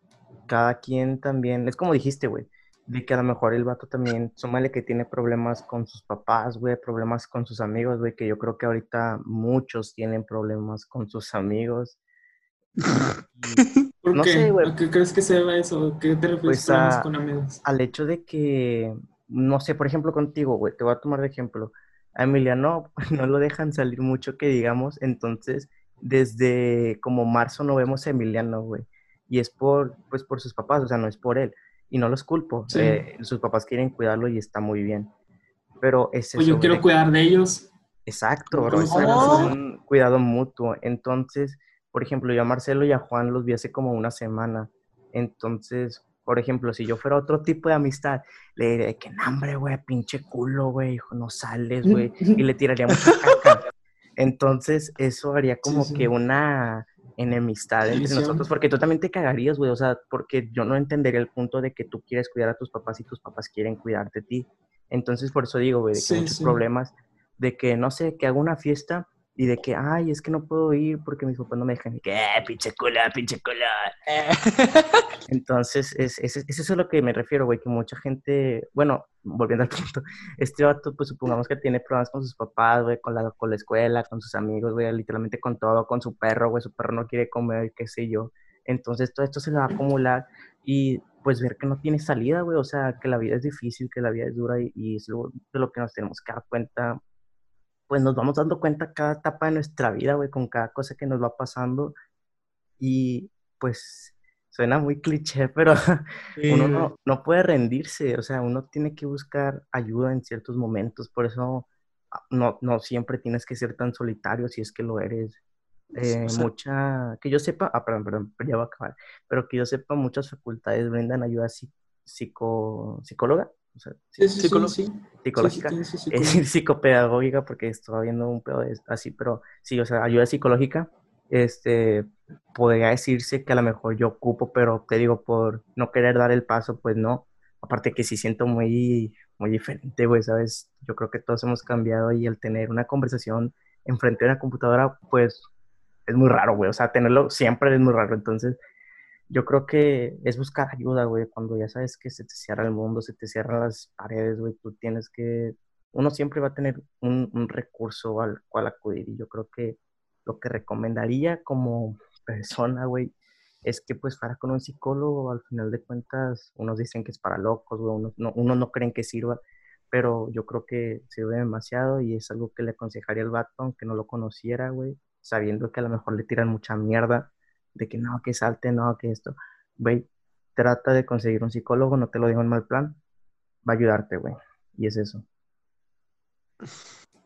[SPEAKER 2] cada quien también, es como dijiste, güey, de que a lo mejor el vato también, súmale que tiene problemas con sus papás, güey, problemas con sus amigos, güey, que yo creo que ahorita muchos tienen problemas con sus amigos.
[SPEAKER 3] ¿Por
[SPEAKER 2] No
[SPEAKER 3] qué?
[SPEAKER 2] sé, güey.
[SPEAKER 3] ¿A qué crees que se deba eso? ¿Qué te refieres
[SPEAKER 2] Pues, a-
[SPEAKER 3] con amigos?
[SPEAKER 2] al hecho de que, no sé, por ejemplo, contigo, güey, te voy a tomar de ejemplo. A Emiliano no lo dejan salir mucho, que digamos, entonces desde como marzo no vemos a Emiliano, güey. Y es por, pues, por sus papás, o sea, no es por él. Y no los culpo.
[SPEAKER 3] Sí.
[SPEAKER 2] eh, sus papás quieren cuidarlo y está muy bien. Pero es
[SPEAKER 3] Pues yo quiero
[SPEAKER 2] de-
[SPEAKER 3] cuidar de ellos.
[SPEAKER 2] Exacto,
[SPEAKER 3] ¿Cómo
[SPEAKER 2] bro. Es un- cuidado mutuo. Entonces, por ejemplo, yo a Marcelo y a Juan los vi hace como una semana. Entonces, por ejemplo, si yo fuera otro tipo de amistad, le diría que, no, hombre, güey, pinche culo, güey, hijo, no sales, güey. Y le tiraría mucha caca. Entonces, eso haría como
[SPEAKER 3] sí.
[SPEAKER 2] que una enemistad entre nosotros, porque tú también te cagarías, güey, o sea, porque yo no entendería el punto de que tú quieres cuidar a tus papás y tus papás quieren cuidarte a ti. Entonces, por eso digo, güey, de que
[SPEAKER 3] Sí,
[SPEAKER 2] muchos problemas, de que, no sé, que hago una fiesta y de que, ay, es que no puedo ir porque mis papás no me dejan, y que, eh, pinche culo, pinche culo. Entonces, es, es, es eso a lo que me refiero, güey, que mucha gente, bueno, volviendo al punto, este vato, pues supongamos que tiene problemas con sus papás, güey, con la, con la escuela, con sus amigos, güey, literalmente con todo, con su perro, güey, su perro no quiere comer, qué sé yo. Entonces, todo esto se le va a acumular y pues ver que no tiene salida, güey, o sea, que la vida es difícil, que la vida es dura y, y es lo, de lo que nos tenemos que dar cuenta, pues nos vamos dando cuenta cada etapa de nuestra vida, güey, con cada cosa que nos va pasando y pues suena muy cliché, pero uno no, no puede rendirse, o sea, uno tiene que buscar ayuda en ciertos momentos, por eso ah, no, no siempre tienes que ser tan solitario si es que lo eres. Eh,
[SPEAKER 1] O sea-
[SPEAKER 2] mucha, que yo sepa, ah, perdón, perdón, ya va a acabar, pero que yo sepa, muchas facultades brindan ayuda psi- psico, psicóloga, o sea,
[SPEAKER 3] Sí, sí, sí,
[SPEAKER 2] psicológica, es psicopedagógica porque estaba viendo un pedo así, pero sí, o sea, ayuda psicológica, este, podría decirse que a lo mejor yo ocupo, pero te digo, por no querer dar el paso, pues no. Aparte que sí siento muy, muy diferente, güey, ¿sabes? Yo creo que todos hemos cambiado y el tener una conversación enfrente de una computadora, pues es muy raro, güey. O sea, tenerlo siempre es muy raro. Entonces, yo creo que es buscar ayuda, güey, cuando ya sabes que se te cierra el mundo, se te cierran las paredes, güey, tú tienes que, uno siempre va a tener un, un recurso al cual acudir y yo creo que lo que recomendaría como persona, güey, es que pues fuera con un psicólogo, al final de cuentas, unos dicen que es para locos, güey, unos no, uno no creen que sirva, pero yo creo que sirve demasiado y es algo que le aconsejaría al vato, aunque no lo conociera, güey, sabiendo que a lo mejor le tiran mucha mierda, de que no, que salte, no, que esto, güey, trata de conseguir un psicólogo, no te lo digo en mal plan, va a ayudarte, güey, y es eso.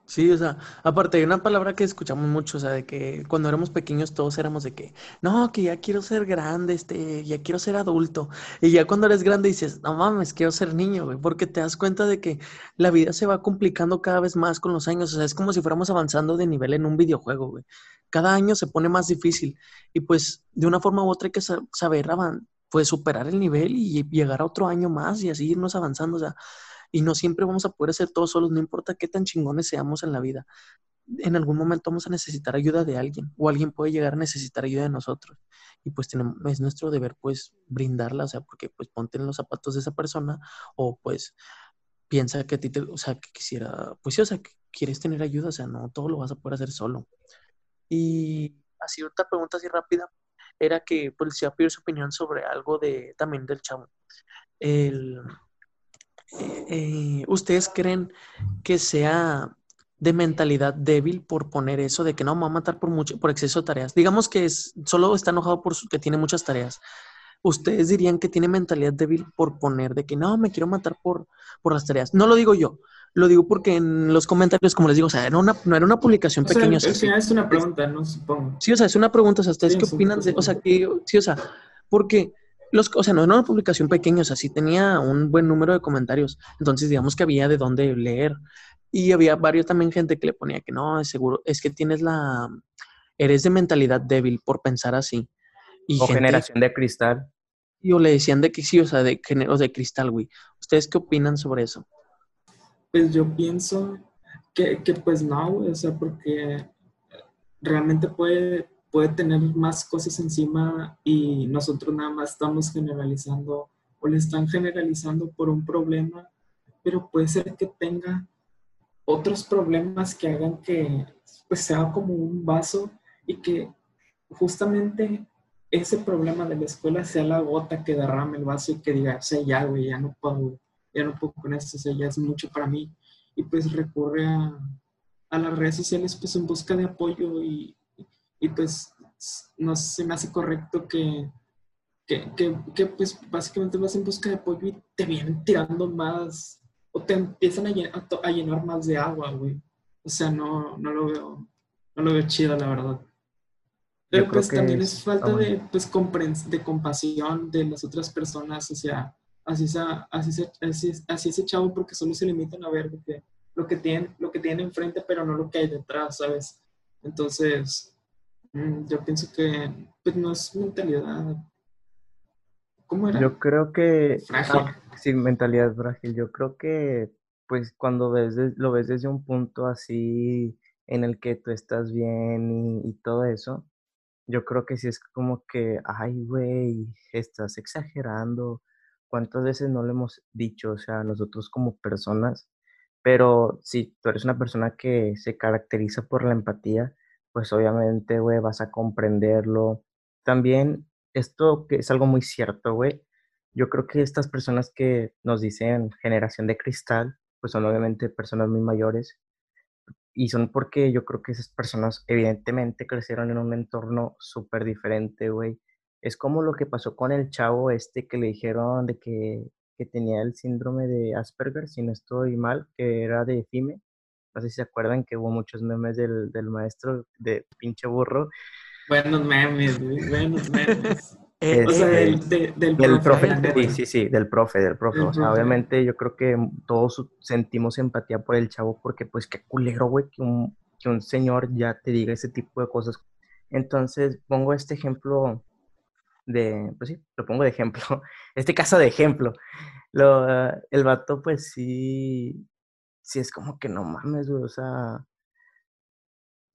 [SPEAKER 1] Sí, o sea, aparte hay una palabra que escuchamos mucho, o sea, de que cuando éramos pequeños todos éramos de que, no, que ya quiero ser grande, este, ya quiero ser adulto. Y ya cuando eres grande dices, no mames, quiero ser niño, güey, porque te das cuenta de que la vida se va complicando cada vez más con los años, o sea, es como si fuéramos avanzando de nivel en un videojuego, güey. Cada año se pone más difícil y pues de una forma u otra hay que saber, pues superar el nivel y llegar a otro año más y así irnos avanzando, o sea y no siempre vamos a poder hacer todo solos, no importa qué tan chingones seamos en la vida. En algún momento vamos a necesitar ayuda de alguien o alguien puede llegar a necesitar ayuda de nosotros y pues es nuestro deber pues brindarla, o sea, porque pues ponte en los zapatos de esa persona o pues piensa que a ti te, o sea, que quisiera, pues sí, o sea, que quieres tener ayuda, o sea, no todo lo vas a poder hacer solo. Y así otra pregunta así rápida era que policía pues, pidió su opinión sobre algo de también del chavo. El, eh, ¿ustedes creen que sea de mentalidad débil por poner eso de que no me va a matar por mucho, por exceso de tareas? Digamos que es, solo está enojado por que tiene muchas tareas. ¿Ustedes dirían que tiene mentalidad débil por poner de que no, me quiero matar por, por las tareas? No lo digo yo, lo digo porque en los comentarios, como les digo, o sea, una, no era una publicación pequeña.
[SPEAKER 3] es una pregunta, no supongo.
[SPEAKER 1] Sí, o sea, es una pregunta, o sea, ¿ustedes qué opinan de, o sea, que, sí, o sea, porque los, o sea, no era una publicación pequeña, o sea, sí tenía un buen número de comentarios. Entonces, digamos que había de dónde leer. Y había varios también gente que le ponía que no, es seguro, es que tienes la, eres de mentalidad débil por pensar así.
[SPEAKER 2] Y o generación de cristal.
[SPEAKER 1] Y o le decían de que sí, o sea, de géneros de cristal, güey. ¿Ustedes qué opinan sobre eso?
[SPEAKER 3] Pues yo pienso que, que pues no, güey, o sea, porque realmente puede, puede tener más cosas encima y nosotros nada más estamos generalizando o le están generalizando por un problema, pero puede ser que tenga otros problemas que hagan que pues sea como un vaso y que justamente ese problema de la escuela sea la gota que derrame el vaso y que diga, o sea, ya, güey, ya no puedo, ya no puedo con esto, o sea, ya es mucho para mí. Y pues recurre a, a las redes sociales pues en busca de apoyo y, y pues no se me hace correcto que, que, pues básicamente vas en busca de apoyo y te vienen tirando más o te empiezan a a llenar más de agua, güey. O sea, no, no lo veo, no lo veo chido, la verdad. Pero pues también es, falta de, pues, de compasión de las otras personas, o sea, así, así, así, así ese chavo porque solo se limitan a ver lo que, lo que tienen, lo que tienen enfrente, pero no lo que hay detrás, ¿sabes? Entonces, Mm, yo pienso que pues, no es mentalidad. ¿Cómo era?
[SPEAKER 2] Yo creo que. Frágil. sí, mentalidad frágil. Yo creo que, pues, cuando ves lo ves desde un punto así en el que tú estás bien y, y todo eso, yo creo que sí es como que, ay, güey, estás exagerando. ¿Cuántas veces no lo hemos dicho? O sea, nosotros como personas, pero si tú eres una persona que se caracteriza por la empatía, pues obviamente, güey, vas a comprenderlo. También esto que es algo muy cierto, güey. Yo creo que estas personas que nos dicen generación de cristal, pues son obviamente personas muy mayores y son porque yo creo que esas personas evidentemente crecieron en un entorno súper diferente, güey. Es como lo que pasó con el chavo este que le dijeron de que, que tenía el síndrome de Asperger, si no estoy mal, que era de FIME no sé si se acuerdan que hubo muchos memes del, del maestro de pinche burro.
[SPEAKER 3] Buenos memes, buenos memes.
[SPEAKER 2] O sea, este, del, del, profe. Sí, sí, sí, del profe, del profe. o sea, obviamente yo creo que todos sentimos empatía por el chavo porque pues qué culero, güey, que un, que un señor ya te diga ese tipo de cosas. Entonces pongo este ejemplo de, pues sí, lo pongo de ejemplo, este caso de ejemplo. Lo, el vato pues sí, sí es como que no mames, güey, o sea,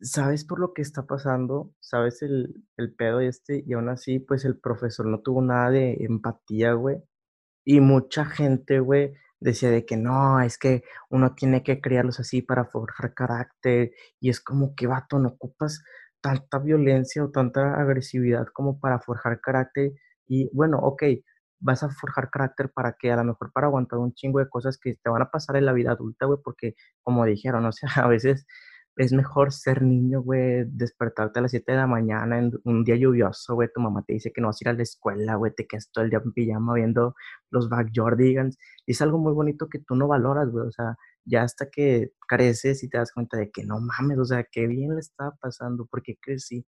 [SPEAKER 2] sabes por lo que está pasando, sabes el, el pedo este, y aún así, pues el profesor no tuvo nada de empatía, güey. Y mucha gente, güey, decía de que no, es que uno tiene que criarlos así para forjar carácter. Y es como que, vato, no ocupas tanta violencia o tanta agresividad como para forjar carácter. Y bueno, ok, vas a forjar carácter para que a lo mejor para aguantar un chingo de cosas que te van a pasar en la vida adulta, güey, porque como dijeron, o sea, a veces es mejor ser niño, güey, despertarte a las 7 de la mañana en un día lluvioso, güey, tu mamá te dice que no vas a ir a la escuela, güey, te quedas todo el día en pijama viendo los Backyardigans. Y es algo muy bonito que tú no valoras, güey, o sea, ya hasta que creces y te das cuenta de que no mames, o sea, qué bien le estaba pasando, porque crecí.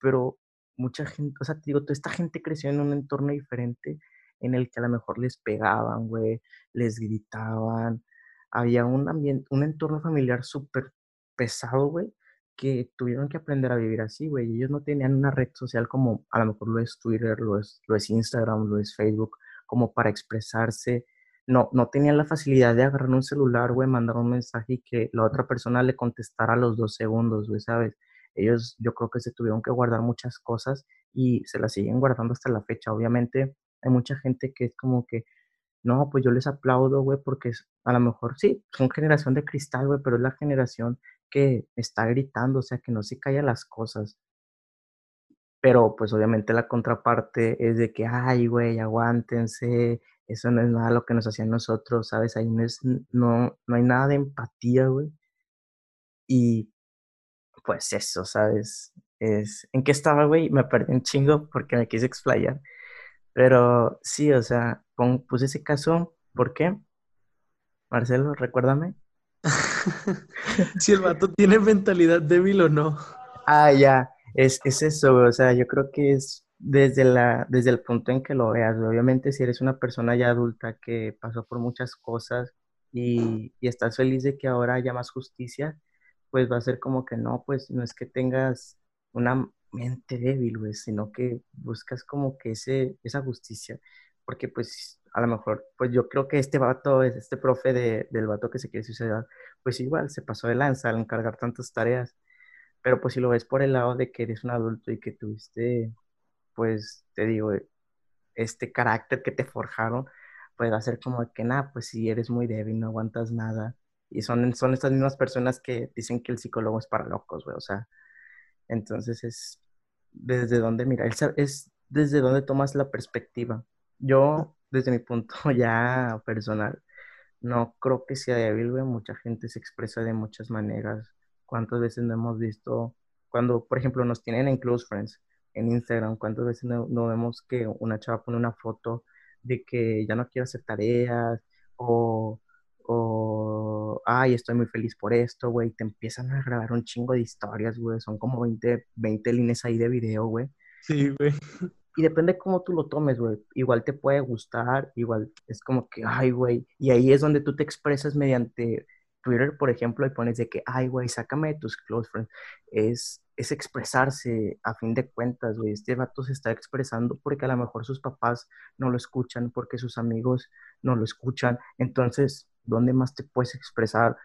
[SPEAKER 2] Pero mucha gente, o sea, te digo, toda esta gente creció en un entorno diferente en el que a lo mejor les pegaban, güey, les gritaban. Había un ambiente, un entorno familiar súper pesado, güey, que tuvieron que aprender a vivir así, güey. Ellos no tenían una red social como a lo mejor lo es Twitter, lo es, lo es Instagram, lo es Facebook, como para expresarse. No, no tenían la facilidad de agarrar un celular, güey, mandar un mensaje y que la otra persona le contestara a los dos segundos, güey, ¿sabes? Ellos yo creo que se tuvieron que guardar muchas cosas y se las siguen guardando hasta la fecha. Obviamente hay mucha gente que es como que no, pues yo les aplaudo, güey, porque a lo mejor sí, son generación de cristal, güey, pero es la generación que está gritando, o sea, que no se callan las cosas. Pero pues obviamente la contraparte es de que, ay, güey, aguántense, eso no es nada lo que nos hacían nosotros, ¿sabes? Ahí no, es, no, no hay nada de empatía, güey. Y pues eso, ¿sabes? Es, ¿En qué estaba, güey? Me perdí un chingo porque me quise explayar. Pero sí, o sea, puse ese caso, ¿por qué? Marcelo, recuérdame.
[SPEAKER 1] Si el vato tiene mentalidad débil o no.
[SPEAKER 2] Ah, ya, es, es eso, o sea, yo creo que es desde, la, desde el punto en que lo veas. Obviamente, si eres una persona ya adulta que pasó por muchas cosas y, y estás feliz de que ahora haya más justicia, pues va a ser como que no, pues no es que tengas una mente débil, güey, sino que buscas como que ese, esa justicia, porque pues a lo mejor, pues yo creo que este vato, este profe de, del vato que se quiere suicidar, pues igual se pasó de lanza al encargar tantas tareas, pero pues si lo ves por el lado de que eres un adulto y que tuviste, pues te digo, este carácter que te forjaron, pues va a ser como que nada, pues si eres muy débil, no aguantas nada. Y son, son estas mismas personas que dicen que el psicólogo es para locos, güey, o sea, entonces es desde dónde mira, es desde dónde tomas la perspectiva. Yo, desde mi punto ya personal, no creo que sea débil, güey. Mucha gente se expresa de muchas maneras. ¿Cuántas veces no hemos visto, cuando, por ejemplo, nos tienen en Close Friends, en Instagram, cuántas veces no, vemos que una chava pone una foto de que ya no quiere hacer tareas o o, ay, estoy muy feliz por esto, güey, te empiezan a grabar un chingo de historias, güey, son como 20, 20 líneas ahí de video, güey.
[SPEAKER 1] Sí, güey.
[SPEAKER 2] Y depende cómo tú lo tomes, güey. Igual te puede gustar, igual es como que, ay, güey. Y ahí es donde tú te expresas mediante Twitter, por ejemplo, y pones de que, ay, güey, sácame de tus close friends. Es, es expresarse a fin de cuentas, güey. Este vato se está expresando porque a lo mejor sus papás no lo escuchan, porque sus amigos no lo escuchan. Entonces, ¿dónde más te puedes expresar?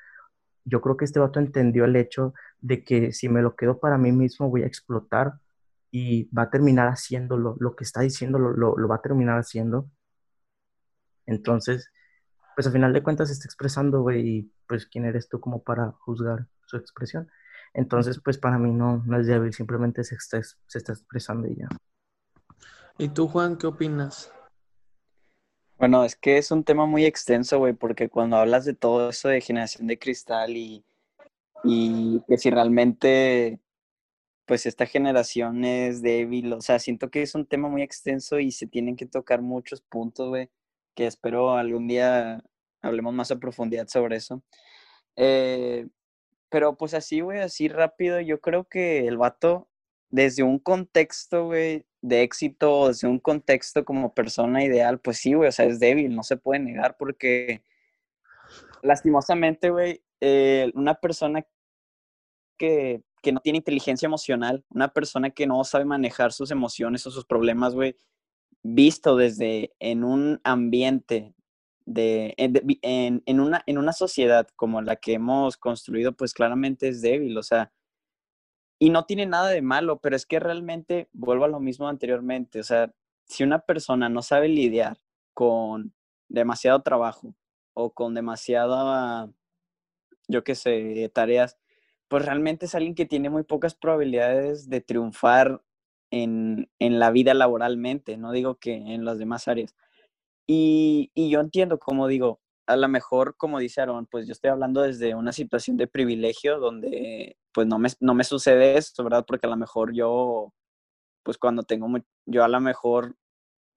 [SPEAKER 2] Yo creo que este vato entendió el hecho de que si me lo quedo para mí mismo voy a explotar y va a terminar haciéndolo, lo que está diciendo lo, lo, va a terminar haciendo. Entonces, pues al final de cuentas se está expresando, güey, y pues quién eres tú como para juzgar su expresión. Entonces, pues para mí no, no es débil, simplemente se está, se está expresando y ya.
[SPEAKER 1] ¿Y tú, Juan, qué opinas?
[SPEAKER 4] Bueno, es que es un tema muy extenso, güey, porque cuando hablas de todo eso de generación de cristal y, y que si realmente, pues esta generación es débil, o sea, siento que es un tema muy extenso y se tienen que tocar muchos puntos, güey, que espero algún día hablemos más a profundidad sobre eso. Eh, pero pues así, güey, así rápido, yo creo que el vato, desde un contexto, güey, de éxito, desde un contexto como persona ideal, pues sí, güey, o sea, es débil, no se puede negar porque lastimosamente, güey, eh, una persona que, que, no tiene inteligencia emocional, una persona que no sabe manejar sus emociones o sus problemas, güey, visto desde en un ambiente de, en, en, una, en una sociedad como la que hemos construido, pues claramente es débil, o sea, y no tiene nada de malo, pero es que realmente vuelvo a lo mismo anteriormente. O sea, si una persona no sabe lidiar con demasiado trabajo o con demasiada, yo qué sé, tareas, pues realmente es alguien que tiene muy pocas probabilidades de triunfar en, en la vida laboralmente, no digo que en las demás áreas. Y, y yo entiendo, como digo, a lo mejor, como dice Aaron, pues yo estoy hablando desde una situación de privilegio donde pues no me, no me sucede esto, ¿verdad? Porque a lo mejor yo, pues cuando tengo, yo a lo mejor,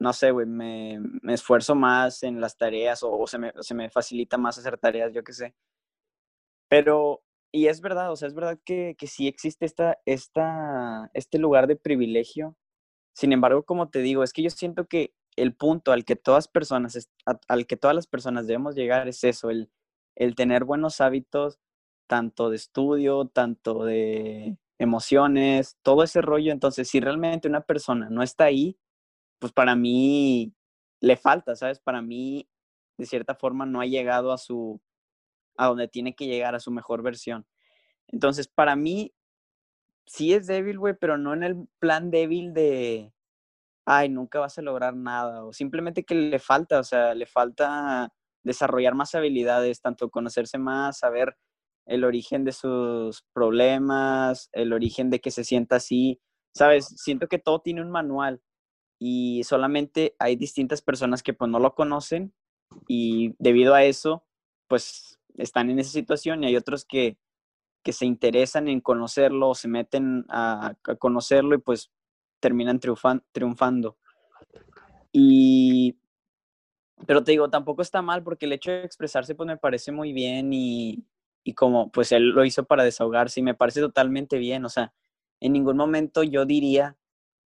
[SPEAKER 4] no sé, güey, me, me, esfuerzo más en las tareas o, se, me, se, me, facilita más hacer tareas, yo qué sé. Pero, y es verdad, o sea, es verdad que, que sí existe esta, esta, este lugar de privilegio. Sin embargo, como te digo, es que yo siento que el punto al que todas personas, al que todas las personas debemos llegar es eso, el, el tener buenos hábitos, tanto de estudio, tanto de emociones, todo ese rollo. Entonces, si realmente una persona no está ahí, pues para mí le falta, ¿sabes? Para mí, de cierta forma, no ha llegado a su, a donde tiene que llegar, a su mejor versión. Entonces, para mí, sí es débil, güey, pero no en el plan débil de, ay, nunca vas a lograr nada, o simplemente que le falta, o sea, le falta desarrollar más habilidades, tanto conocerse más, saber el origen de sus problemas, el origen de que se sienta así, ¿sabes? Siento que todo tiene un manual y solamente hay distintas personas que pues no lo conocen y debido a eso, pues están en esa situación y hay otros que, que se interesan en conocerlo, o se meten a, conocerlo y pues terminan triunfan, triunfando. Y, pero te digo, tampoco está mal porque el hecho de expresarse pues me parece muy bien y, y como pues él lo hizo para desahogarse y me parece totalmente bien, o sea, en ningún momento yo diría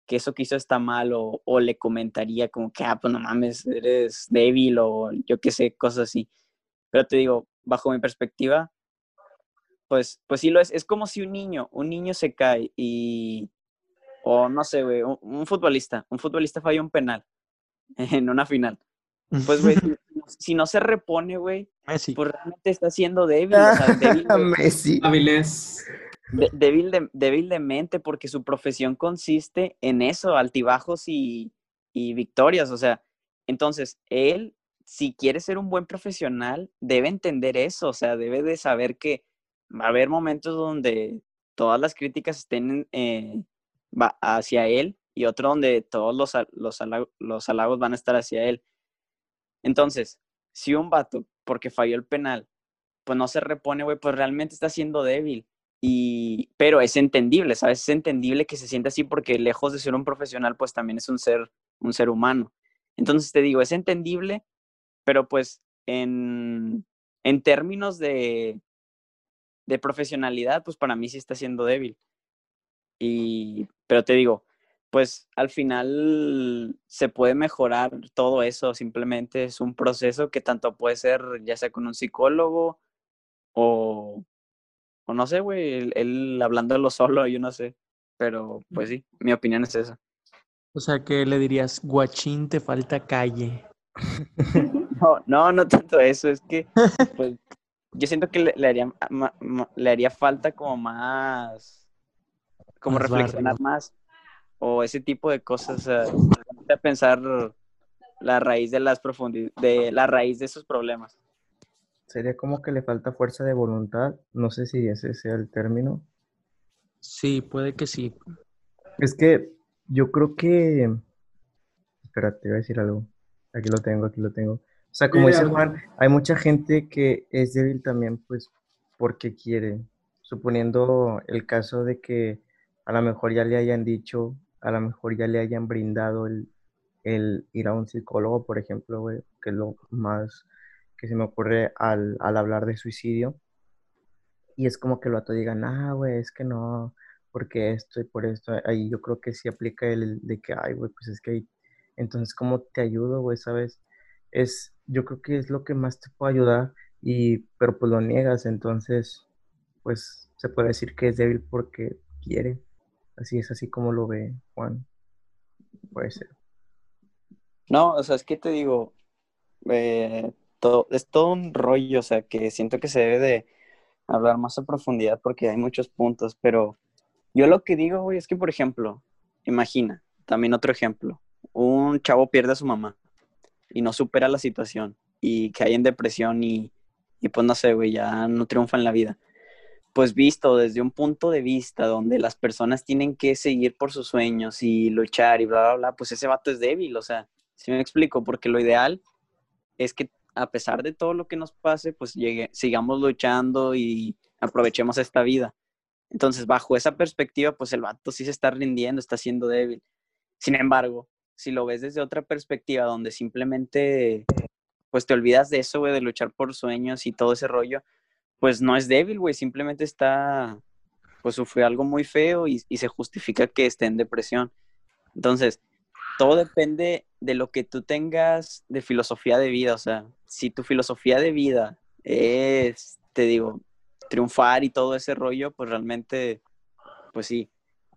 [SPEAKER 4] que eso que hizo está mal o, o le comentaría como que, ah, pues no mames, eres débil o yo qué sé, cosas así. Pero te digo, bajo mi perspectiva, pues, pues sí lo es. Es como si un niño, un niño se cae y, o no sé, güey, un, futbolista, un futbolista falla un penal en una final. Pues, güey, si, no se repone, güey, pues realmente está siendo débil. O sea, débil
[SPEAKER 2] Messi.
[SPEAKER 4] débil, de, débil de mente porque su profesión consiste en eso, altibajos y, y victorias. O sea, entonces, él, si quiere ser un buen profesional, debe entender eso. O sea, debe de saber que va a haber momentos donde todas las críticas estén eh, hacia él y otro donde todos los, los, los halagos van a estar hacia él. Entonces, si un vato, porque falló el penal, pues no se repone, güey, pues realmente está siendo débil. Y, pero es entendible, ¿sabes? Es entendible que se siente así porque lejos de ser un profesional, pues también es un ser, un ser humano. Entonces te digo, es entendible, pero pues en, en términos de, de profesionalidad, pues para mí sí está siendo débil. Y, pero te digo, pues al final se puede mejorar todo eso, simplemente es un proceso que tanto puede ser ya sea con un psicólogo o, o no sé, güey, él, hablándolo solo, yo no sé, pero pues sí, mi opinión es esa.
[SPEAKER 1] O sea, que le dirías, guachín, te falta calle.
[SPEAKER 4] No, no, no tanto eso, es que pues, yo siento que le, le haría, le haría falta como más como reflexionar más o ese tipo de cosas, a pensar la raíz de las profundidades, de la raíz de esos problemas.
[SPEAKER 2] Sería como que le falta fuerza de voluntad, no sé si ese sea el término.
[SPEAKER 1] Sí, puede que sí.
[SPEAKER 2] Es que yo creo que, espérate, voy a decir algo. Aquí lo tengo, aquí lo tengo. O sea, como dice Juan, hay mucha gente que es débil también, pues, porque quiere. Suponiendo el caso de que a lo mejor ya le hayan dicho, a lo mejor ya le hayan brindado el, ir a un psicólogo, por ejemplo, güey, que es lo más que se me ocurre al, hablar de suicidio. Y es como que el vato diga, ah, güey, es que no, porque esto y por esto. Ahí yo creo que sí aplica el de que, ay, güey, pues es que entonces, ¿cómo te ayudo, güey? ¿Sabes? Es, yo creo que es lo que más te puede ayudar, y, pero pues lo niegas, entonces, pues se puede decir que es débil porque quiere. Así es así como lo ve Juan. Puede ser.
[SPEAKER 4] No, o sea, es que te digo, eh, todo, es todo un rollo, o sea, que siento que se debe de hablar más a profundidad porque hay muchos puntos, pero Yo lo que digo, es que, por ejemplo, imagina, también otro ejemplo, un chavo pierde a su mamá y no supera la situación y cae en depresión y, y pues no sé, güey, ya no triunfa en la vida. Pues visto desde un punto de vista donde las personas tienen que seguir por sus sueños y luchar y bla, bla, bla, pues ese vato es débil, o sea, si me explico, porque lo ideal es que a pesar de todo lo que nos pase, pues llegue, sigamos luchando y aprovechemos esta vida. Entonces, bajo esa perspectiva, pues el vato sí se está rindiendo, está siendo débil. Sin embargo, si lo ves desde otra perspectiva, donde simplemente, pues te olvidas de eso, de luchar por sueños y todo ese rollo, pues no es débil, güey, simplemente está, pues sufrió algo muy feo y, y se justifica que esté en depresión. Entonces, todo depende de lo que tú tengas de filosofía de vida, o sea, si tu filosofía de vida es, te digo, triunfar y todo ese rollo, pues realmente, pues sí,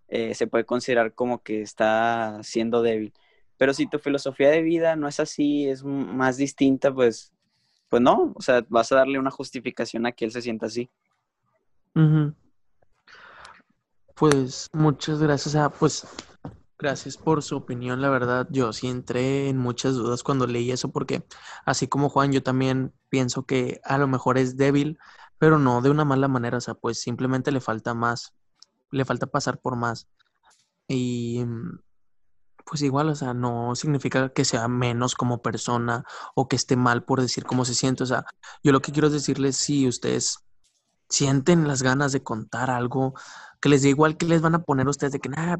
[SPEAKER 4] eh, se puede considerar como que está siendo débil. Pero si tu filosofía de vida no es así, es más distinta, pues, pues no, o sea, vas a darle una justificación a que él se sienta así.
[SPEAKER 1] Pues muchas gracias. O pues gracias por su opinión. La verdad, yo sí entré en muchas dudas cuando leí eso, porque así como Juan, yo también pienso que a lo mejor es débil, pero no de una mala manera. O sea, pues simplemente le falta más, le falta pasar por más. Y mm, pues igual, o sea, no significa que sea menos como persona o que esté mal por decir cómo se siente. O sea, yo lo que quiero decirles, si ustedes sienten las ganas de contar algo, que les dé igual que les van a poner ustedes de que nada,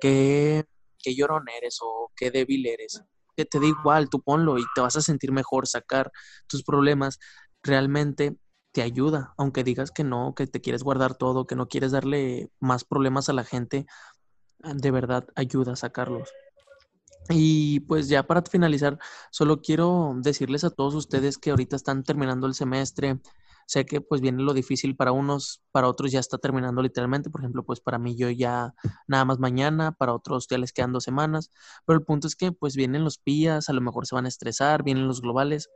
[SPEAKER 1] que, que llorón eres o qué débil eres. Que te dé igual, tú ponlo y te vas a sentir mejor, sacar tus problemas. Realmente te ayuda, aunque digas que no, que te quieres guardar todo, que no quieres darle más problemas a la gente, de verdad ayuda a sacarlos. Y pues ya para finalizar, solo quiero decirles a todos ustedes que ahorita están terminando el semestre. Sé que pues viene lo difícil para unos, para otros ya está terminando literalmente. Por ejemplo, pues para mí yo ya nada más mañana, para otros ya les quedan dos semanas. Pero el punto es que pues vienen los pías, a lo mejor se van a estresar, vienen los globales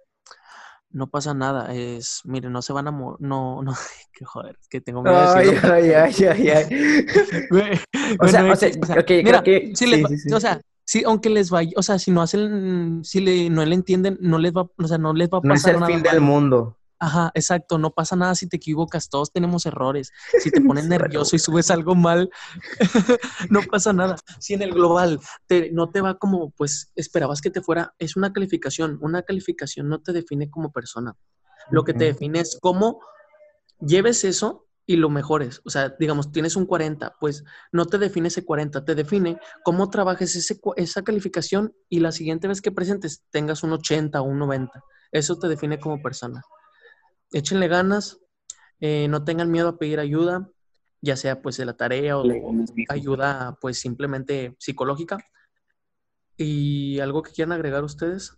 [SPEAKER 1] no pasa nada. Es, miren, no se van a morir. No, no, que joder, es que tengo miedo de
[SPEAKER 2] Ay, ay, ay, ay, ay.
[SPEAKER 1] Güey,
[SPEAKER 2] O sea, o sea, ok, creo
[SPEAKER 1] mira,
[SPEAKER 2] que-
[SPEAKER 1] si les
[SPEAKER 2] sí,
[SPEAKER 1] va-
[SPEAKER 2] sí, sí.
[SPEAKER 1] o sea, sí, aunque les vaya, o sea, si no hacen, si le, no le entienden, no les va, o sea, no les va a
[SPEAKER 2] No es
[SPEAKER 1] pasar
[SPEAKER 2] el
[SPEAKER 1] nada
[SPEAKER 2] fin del mundo.
[SPEAKER 1] Ajá, exacto, no pasa nada si te equivocas, todos tenemos errores. Si te pones nervioso y subes algo mal, no pasa nada. Si en el global te, no te va como pues esperabas que te fuera, es una calificación. Una calificación no te define como persona. Lo que te define es cómo lleves eso y lo mejores. O sea, digamos, tienes un 40, pues no te define ese 40, te define cómo trabajes ese, esa calificación y la siguiente vez que presentes tengas un 80 o un 90. Eso te define como persona échenle ganas, eh, no tengan miedo a pedir ayuda, ya sea pues de la tarea o
[SPEAKER 4] mijo.
[SPEAKER 1] ayuda pues simplemente psicológica. ¿Y algo que quieran agregar ustedes?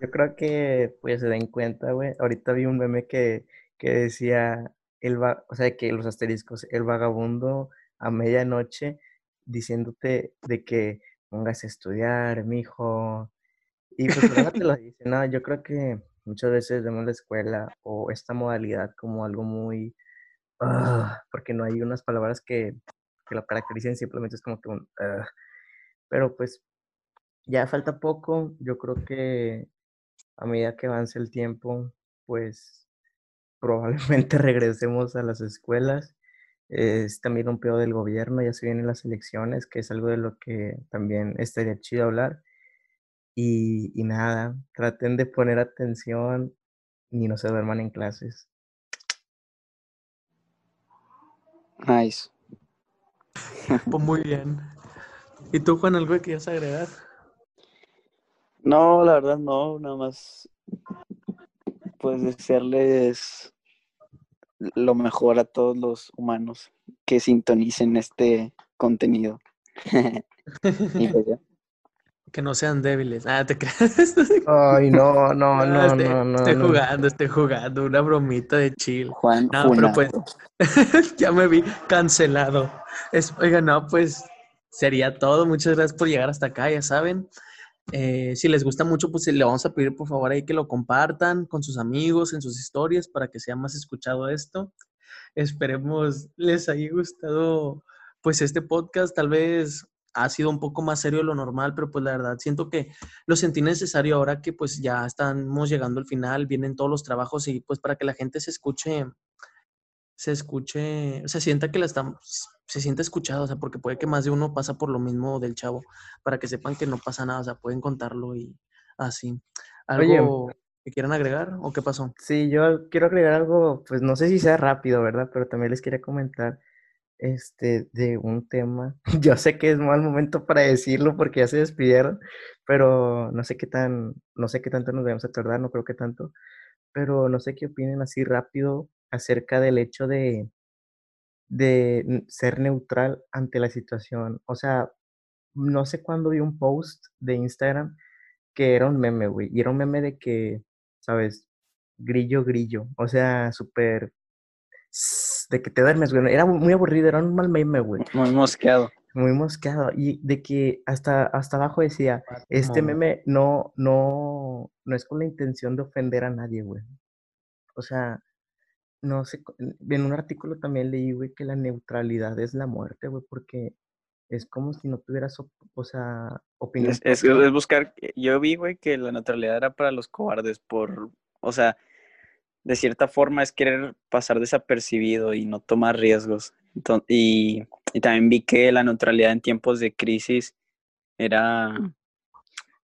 [SPEAKER 2] Yo creo que pues se den cuenta, güey. Ahorita vi un meme que, que decía, el va- o sea, que los asteriscos, el vagabundo a medianoche diciéndote de que pongas a estudiar, mijo. Y pues te lo dice, no, yo creo que muchas veces vemos la escuela o esta modalidad como algo muy, ah, porque no hay unas palabras que, que lo caractericen, simplemente es como que un, ah. Pero pues ya falta poco, yo creo que a medida que avance el tiempo, pues probablemente regresemos a las escuelas. Es también un pedo del gobierno, ya se vienen las elecciones, que es algo de lo que también estaría chido hablar. Y, y nada, traten de poner atención y no se duerman en clases.
[SPEAKER 4] Nice.
[SPEAKER 1] Pues muy bien. ¿Y tú, Juan, algo que quieras agregar?
[SPEAKER 4] No, la verdad no, nada más pues desearles lo mejor a todos los humanos que sintonicen este contenido. Y pues ya.
[SPEAKER 1] Que no sean débiles. Ah, te creas.
[SPEAKER 2] Ay, no, no,
[SPEAKER 1] Ah,
[SPEAKER 2] no,
[SPEAKER 1] estoy,
[SPEAKER 2] no, no.
[SPEAKER 1] estoy
[SPEAKER 2] no.
[SPEAKER 1] jugando, estoy jugando. Una bromita de chill.
[SPEAKER 4] Juan
[SPEAKER 1] No, pero pues ya me vi cancelado. Es, oiga, no, pues sería todo. Muchas gracias por llegar hasta acá, ya saben. Eh, si les gusta mucho, pues le vamos a pedir por favor ahí que lo compartan con sus amigos, en sus historias, para que sea más escuchado esto. Esperemos les haya gustado pues este podcast tal vez ha sido un poco más serio de lo normal, pero pues la verdad siento que lo sentí necesario ahora que pues ya estamos llegando al final, vienen todos los trabajos y pues para que la gente se escuche, se escuche, se sienta que la estamos, se siente escuchado, o sea, porque puede que más de uno pasa por lo mismo del chavo, para que sepan que no pasa nada, o sea, pueden contarlo y así. ¿Algo que quieran agregar o qué pasó?
[SPEAKER 2] Sí, yo quiero agregar algo, pues no sé si sea rápido, ¿verdad? Pero también les quería comentar este, de un tema. Yo sé que es mal momento para decirlo porque ya se despidieron, pero no sé qué tan, no sé qué tanto nos debemos tardar, no creo que tanto, pero no sé qué opinen así rápido acerca del hecho de, de ser neutral ante la situación. O sea, no sé cuándo vi un post de Instagram que era un meme, güey, y era un meme de que, ¿sabes? Grillo, grillo, o sea, súper de que te duermes, güey. Era muy aburrido, era un mal meme, güey.
[SPEAKER 4] Muy mosqueado.
[SPEAKER 2] Muy mosqueado. Y de que hasta, hasta abajo decía, este meme no, no, no es con la intención de ofender a nadie, güey. O sea, no sé, en un artículo también leí, güey, que la neutralidad es la muerte, güey, porque es como si no tuvieras, o sea, opinión.
[SPEAKER 4] Es, es, buscar, yo vi, güey, que la neutralidad era para los cobardes, por, o sea, de cierta forma es querer pasar desapercibido y no tomar riesgos. y, también vi que la neutralidad en tiempos de crisis era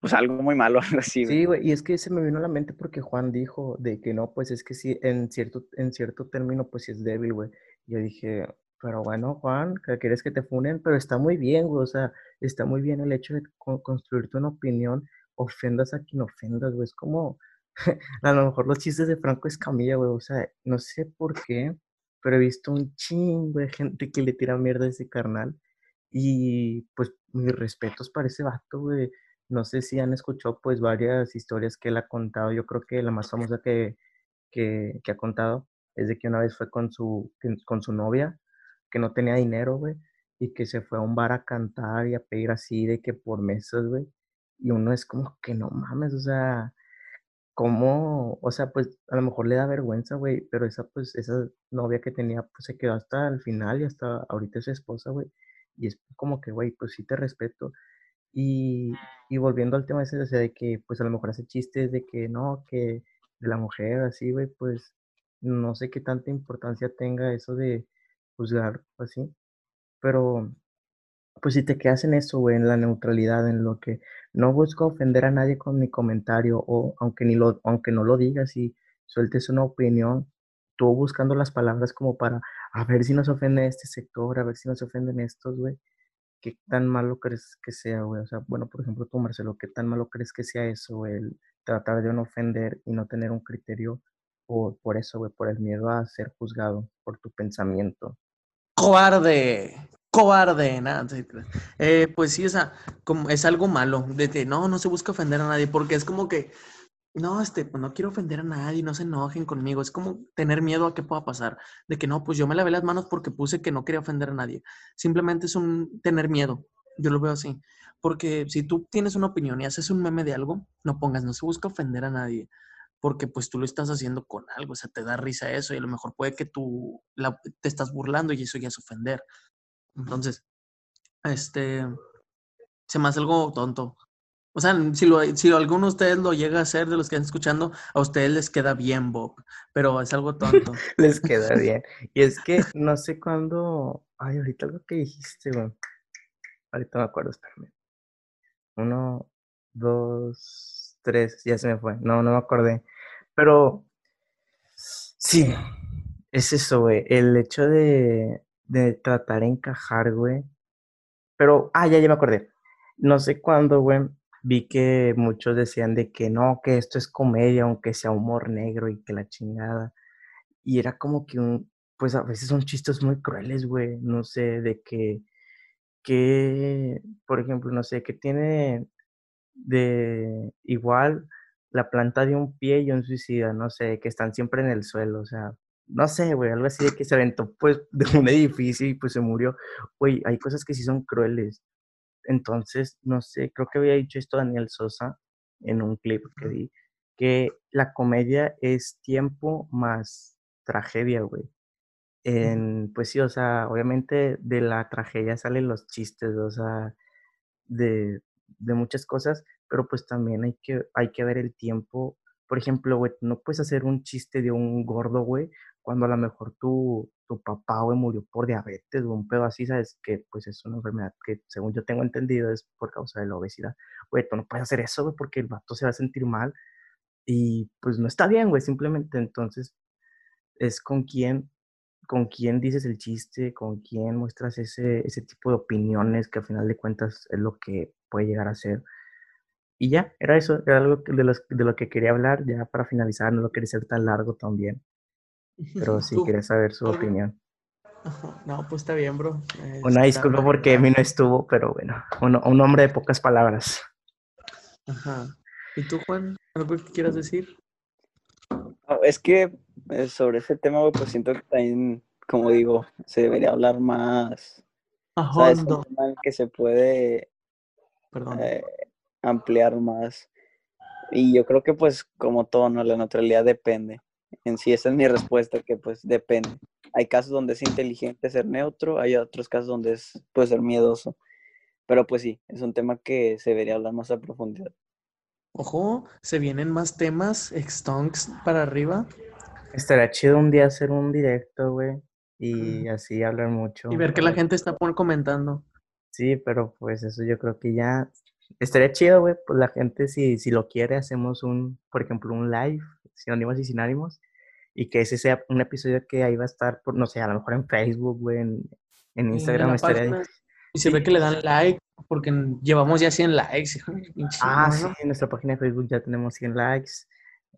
[SPEAKER 4] pues algo muy malo,
[SPEAKER 2] así. Sí, güey, y es que se me vino a la mente porque Juan dijo de que no, pues es que sí, en cierto, en cierto término, pues sí es débil, güey. Yo dije, pero bueno, Juan, que quieres que te funen, pero está muy bien, güey, o sea, está muy bien el hecho de construirte una opinión, ofendas a quien ofendas, güey, es como, a lo mejor los chistes de Franco Escamilla, güey, o sea, no sé por qué, pero he visto un chingo de gente que le tira mierda a ese carnal. Y pues mis respetos para ese vato, güey. No sé si han escuchado pues varias historias que él ha contado. Yo creo que la más famosa que, que, que ha contado es de que una vez fue con su, con su novia, que no tenía dinero, güey, y que se fue a un bar a cantar y a pedir así de que por mesas, güey. Y uno es como que no mames, o sea, cómo, o sea, pues a lo mejor le da vergüenza, güey, pero esa, pues, esa novia que tenía, pues se quedó hasta el final y hasta ahorita es su esposa, güey. Y es como que, güey, pues sí te respeto. Y, y volviendo al tema ese, o sea, de que, pues a lo mejor hace chistes de que no, que de la mujer, así, güey, pues no sé qué tanta importancia tenga eso de juzgar, así. Pero pues si te quedas en eso, güey, en la neutralidad, en lo que no busco ofender a nadie con mi comentario, o aunque, ni lo, aunque no lo digas y sueltes una opinión, tú buscando las palabras como para a ver si nos ofende este sector, a ver si nos ofenden estos, güey. ¿Qué tan malo crees que sea, güey? O sea, bueno, por ejemplo, tú, Marcelo, ¿qué tan malo crees que sea eso, el tratar de no ofender y no tener un criterio por, por eso, güey, por el miedo a ser juzgado por tu pensamiento?
[SPEAKER 1] Cobarde, cobarde, nada. Eh, pues sí, o sea, como es algo malo, de que no, no se busca ofender a nadie, porque es como que, no, este, pues no quiero ofender a nadie, no se enojen conmigo, es como tener miedo a qué pueda pasar, de que no, pues yo me lavé las manos porque puse que no quería ofender a nadie, simplemente es un tener miedo, yo lo veo así, porque si tú tienes una opinión y haces un meme de algo, no pongas, no se busca ofender a nadie, porque pues tú lo estás haciendo con algo, o sea, te da risa eso y a lo mejor puede que tú te estás burlando y eso ya es ofender. Entonces, este, se me hace algo tonto. O sea, si, lo, si alguno de ustedes lo llega a hacer, de los que están escuchando, a ustedes les queda bien, Bob, pero es algo tonto.
[SPEAKER 2] les queda bien. Y es que no sé cuándo. Ay, ahorita algo que dijiste, güey. Ahorita me acuerdo, espérame. Uno, dos, tres, ya se me fue. No, no me acordé. Pero sí, es eso, güey. El hecho de, de tratar de encajar, güey. Pero, ah, ya, ya me acordé. No sé cuándo, güey, vi que muchos decían de que no, que esto es comedia, aunque sea humor negro y que la chingada. Y era como que un, pues a veces son chistes muy crueles, güey. No sé, de que, que, por ejemplo, no sé, que tiene de igual la planta de un pie y un suicida, no sé, que están siempre en el suelo, o sea, no sé, güey, algo así de que se aventó pues de un edificio y pues se murió. Güey, hay cosas que sí son crueles. Entonces, no sé, creo que había dicho esto Daniel Sosa en un clip que vi, que la comedia es tiempo más tragedia, güey. en, pues sí, o sea, obviamente de la tragedia salen los chistes, o sea, de, de muchas cosas, pero pues también hay que, hay que ver el tiempo. Por ejemplo, güey, no puedes hacer un chiste de un gordo, güey, cuando a lo mejor tu, tu papá, güey, murió por diabetes o un pedo así, sabes que pues es una enfermedad que según yo tengo entendido es por causa de la obesidad. Güey, tú no puedes hacer eso, porque el vato se va a sentir mal y pues no está bien, güey, simplemente entonces es con quién, con quién dices el chiste, con quién muestras ese, ese tipo de opiniones que al final de cuentas es lo que puede llegar a ser. Y ya, era eso, era algo de, los, de lo que quería hablar, ya para finalizar, no lo quería ser tan largo también, pero sí quería saber su opinión.
[SPEAKER 1] No, pues está bien, bro.
[SPEAKER 2] Una disculpa porque a mí no estuvo, pero bueno, un, un hombre de pocas palabras.
[SPEAKER 1] Ajá. ¿Y tú, Juan? ¿Algo que quieras decir?
[SPEAKER 4] Es que eh, sobre ese tema, pues siento que también, como digo, se debería hablar más.
[SPEAKER 1] A
[SPEAKER 4] ¿Sabes?
[SPEAKER 1] fondo.
[SPEAKER 4] Un tema que se puede
[SPEAKER 1] Perdón.
[SPEAKER 4] eh, ampliar más. Y yo creo que pues como todo, ¿no? La neutralidad depende. En sí, esa es mi respuesta, que pues depende. Hay casos donde es inteligente ser neutro, hay otros casos donde es, puede ser miedoso. Pero pues sí, es un tema que se debería hablar más a profundidad.
[SPEAKER 1] Ojo, se vienen más temas, extonks para arriba.
[SPEAKER 2] Estaría chido un día hacer un directo, güey, y así hablar mucho.
[SPEAKER 1] Y ver que la gente está pon- comentando.
[SPEAKER 2] Sí, pero pues eso yo creo que ya estaría chido, güey. Pues la gente, si, si lo quiere, hacemos un, por ejemplo, un live, sin ánimos y sin ánimos, y que ese sea un episodio que ahí va a estar, por, no sé, a lo mejor en Facebook, güey, en, Instagram.
[SPEAKER 1] Y se ve que le dan like, porque llevamos ya 100 likes.
[SPEAKER 2] Ah, sí, en nuestra página de Facebook ya tenemos 100 likes.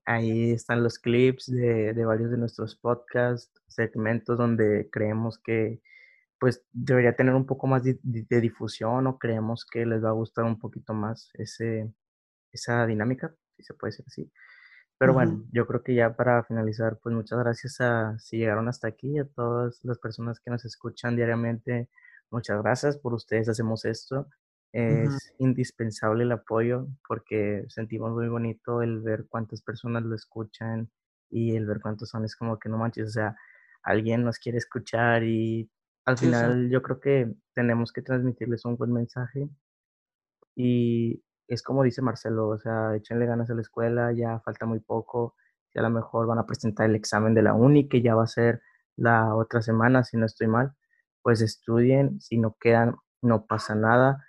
[SPEAKER 2] Ahí están los clips de, de varios de nuestros podcasts, segmentos donde creemos que pues debería tener un poco más de, de- de difusión o creemos que les va a gustar un poquito más ese, esa dinámica, si se puede decir así. Pero bueno, yo creo que ya para finalizar, pues muchas gracias a si llegaron hasta aquí, a todas las personas que nos escuchan diariamente. Muchas gracias por ustedes, hacemos esto. Es indispensable el apoyo porque sentimos muy bonito el ver cuántas personas lo escuchan y el ver cuántos son. Es como que no manches, o sea, alguien nos quiere escuchar y al
[SPEAKER 1] Sí,
[SPEAKER 2] final yo creo que tenemos que transmitirles un buen mensaje y es como dice Marcelo, o sea, échenle ganas a la escuela, ya falta muy poco, ya a lo mejor van a presentar el examen de la uni, que ya va a ser la otra semana, si no estoy mal, pues estudien, si no quedan, no pasa nada.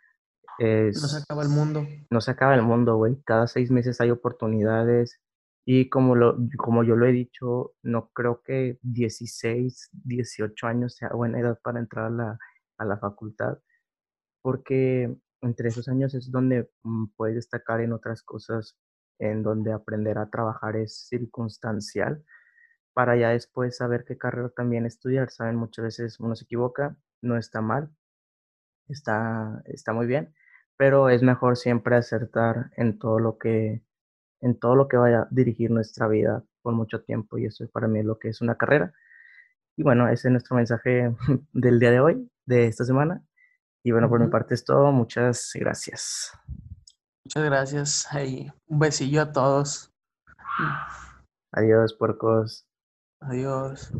[SPEAKER 1] No se
[SPEAKER 2] Es,
[SPEAKER 1] acaba el mundo.
[SPEAKER 2] no se acaba el mundo, güey. Cada seis meses hay oportunidades. Y como, lo, como yo lo he dicho, no creo que 16, 18 años sea buena edad para entrar a la, a la facultad, porque entre esos años es donde mm, puedes destacar en otras cosas, en donde aprender a trabajar es circunstancial, para ya después saber qué carrera también estudiar. Saben, muchas veces uno se equivoca, no está mal, está, está muy bien, pero es mejor siempre acertar en todo lo que, en todo lo que vaya a dirigir nuestra vida por mucho tiempo y eso para mí es lo que es una carrera. Y bueno, ese es nuestro mensaje del día de hoy, de esta semana. Y bueno, por mi parte es todo. Muchas gracias.
[SPEAKER 1] Muchas gracias. Ahí, un besillo a todos.
[SPEAKER 2] Adiós, puercos.
[SPEAKER 1] Adiós.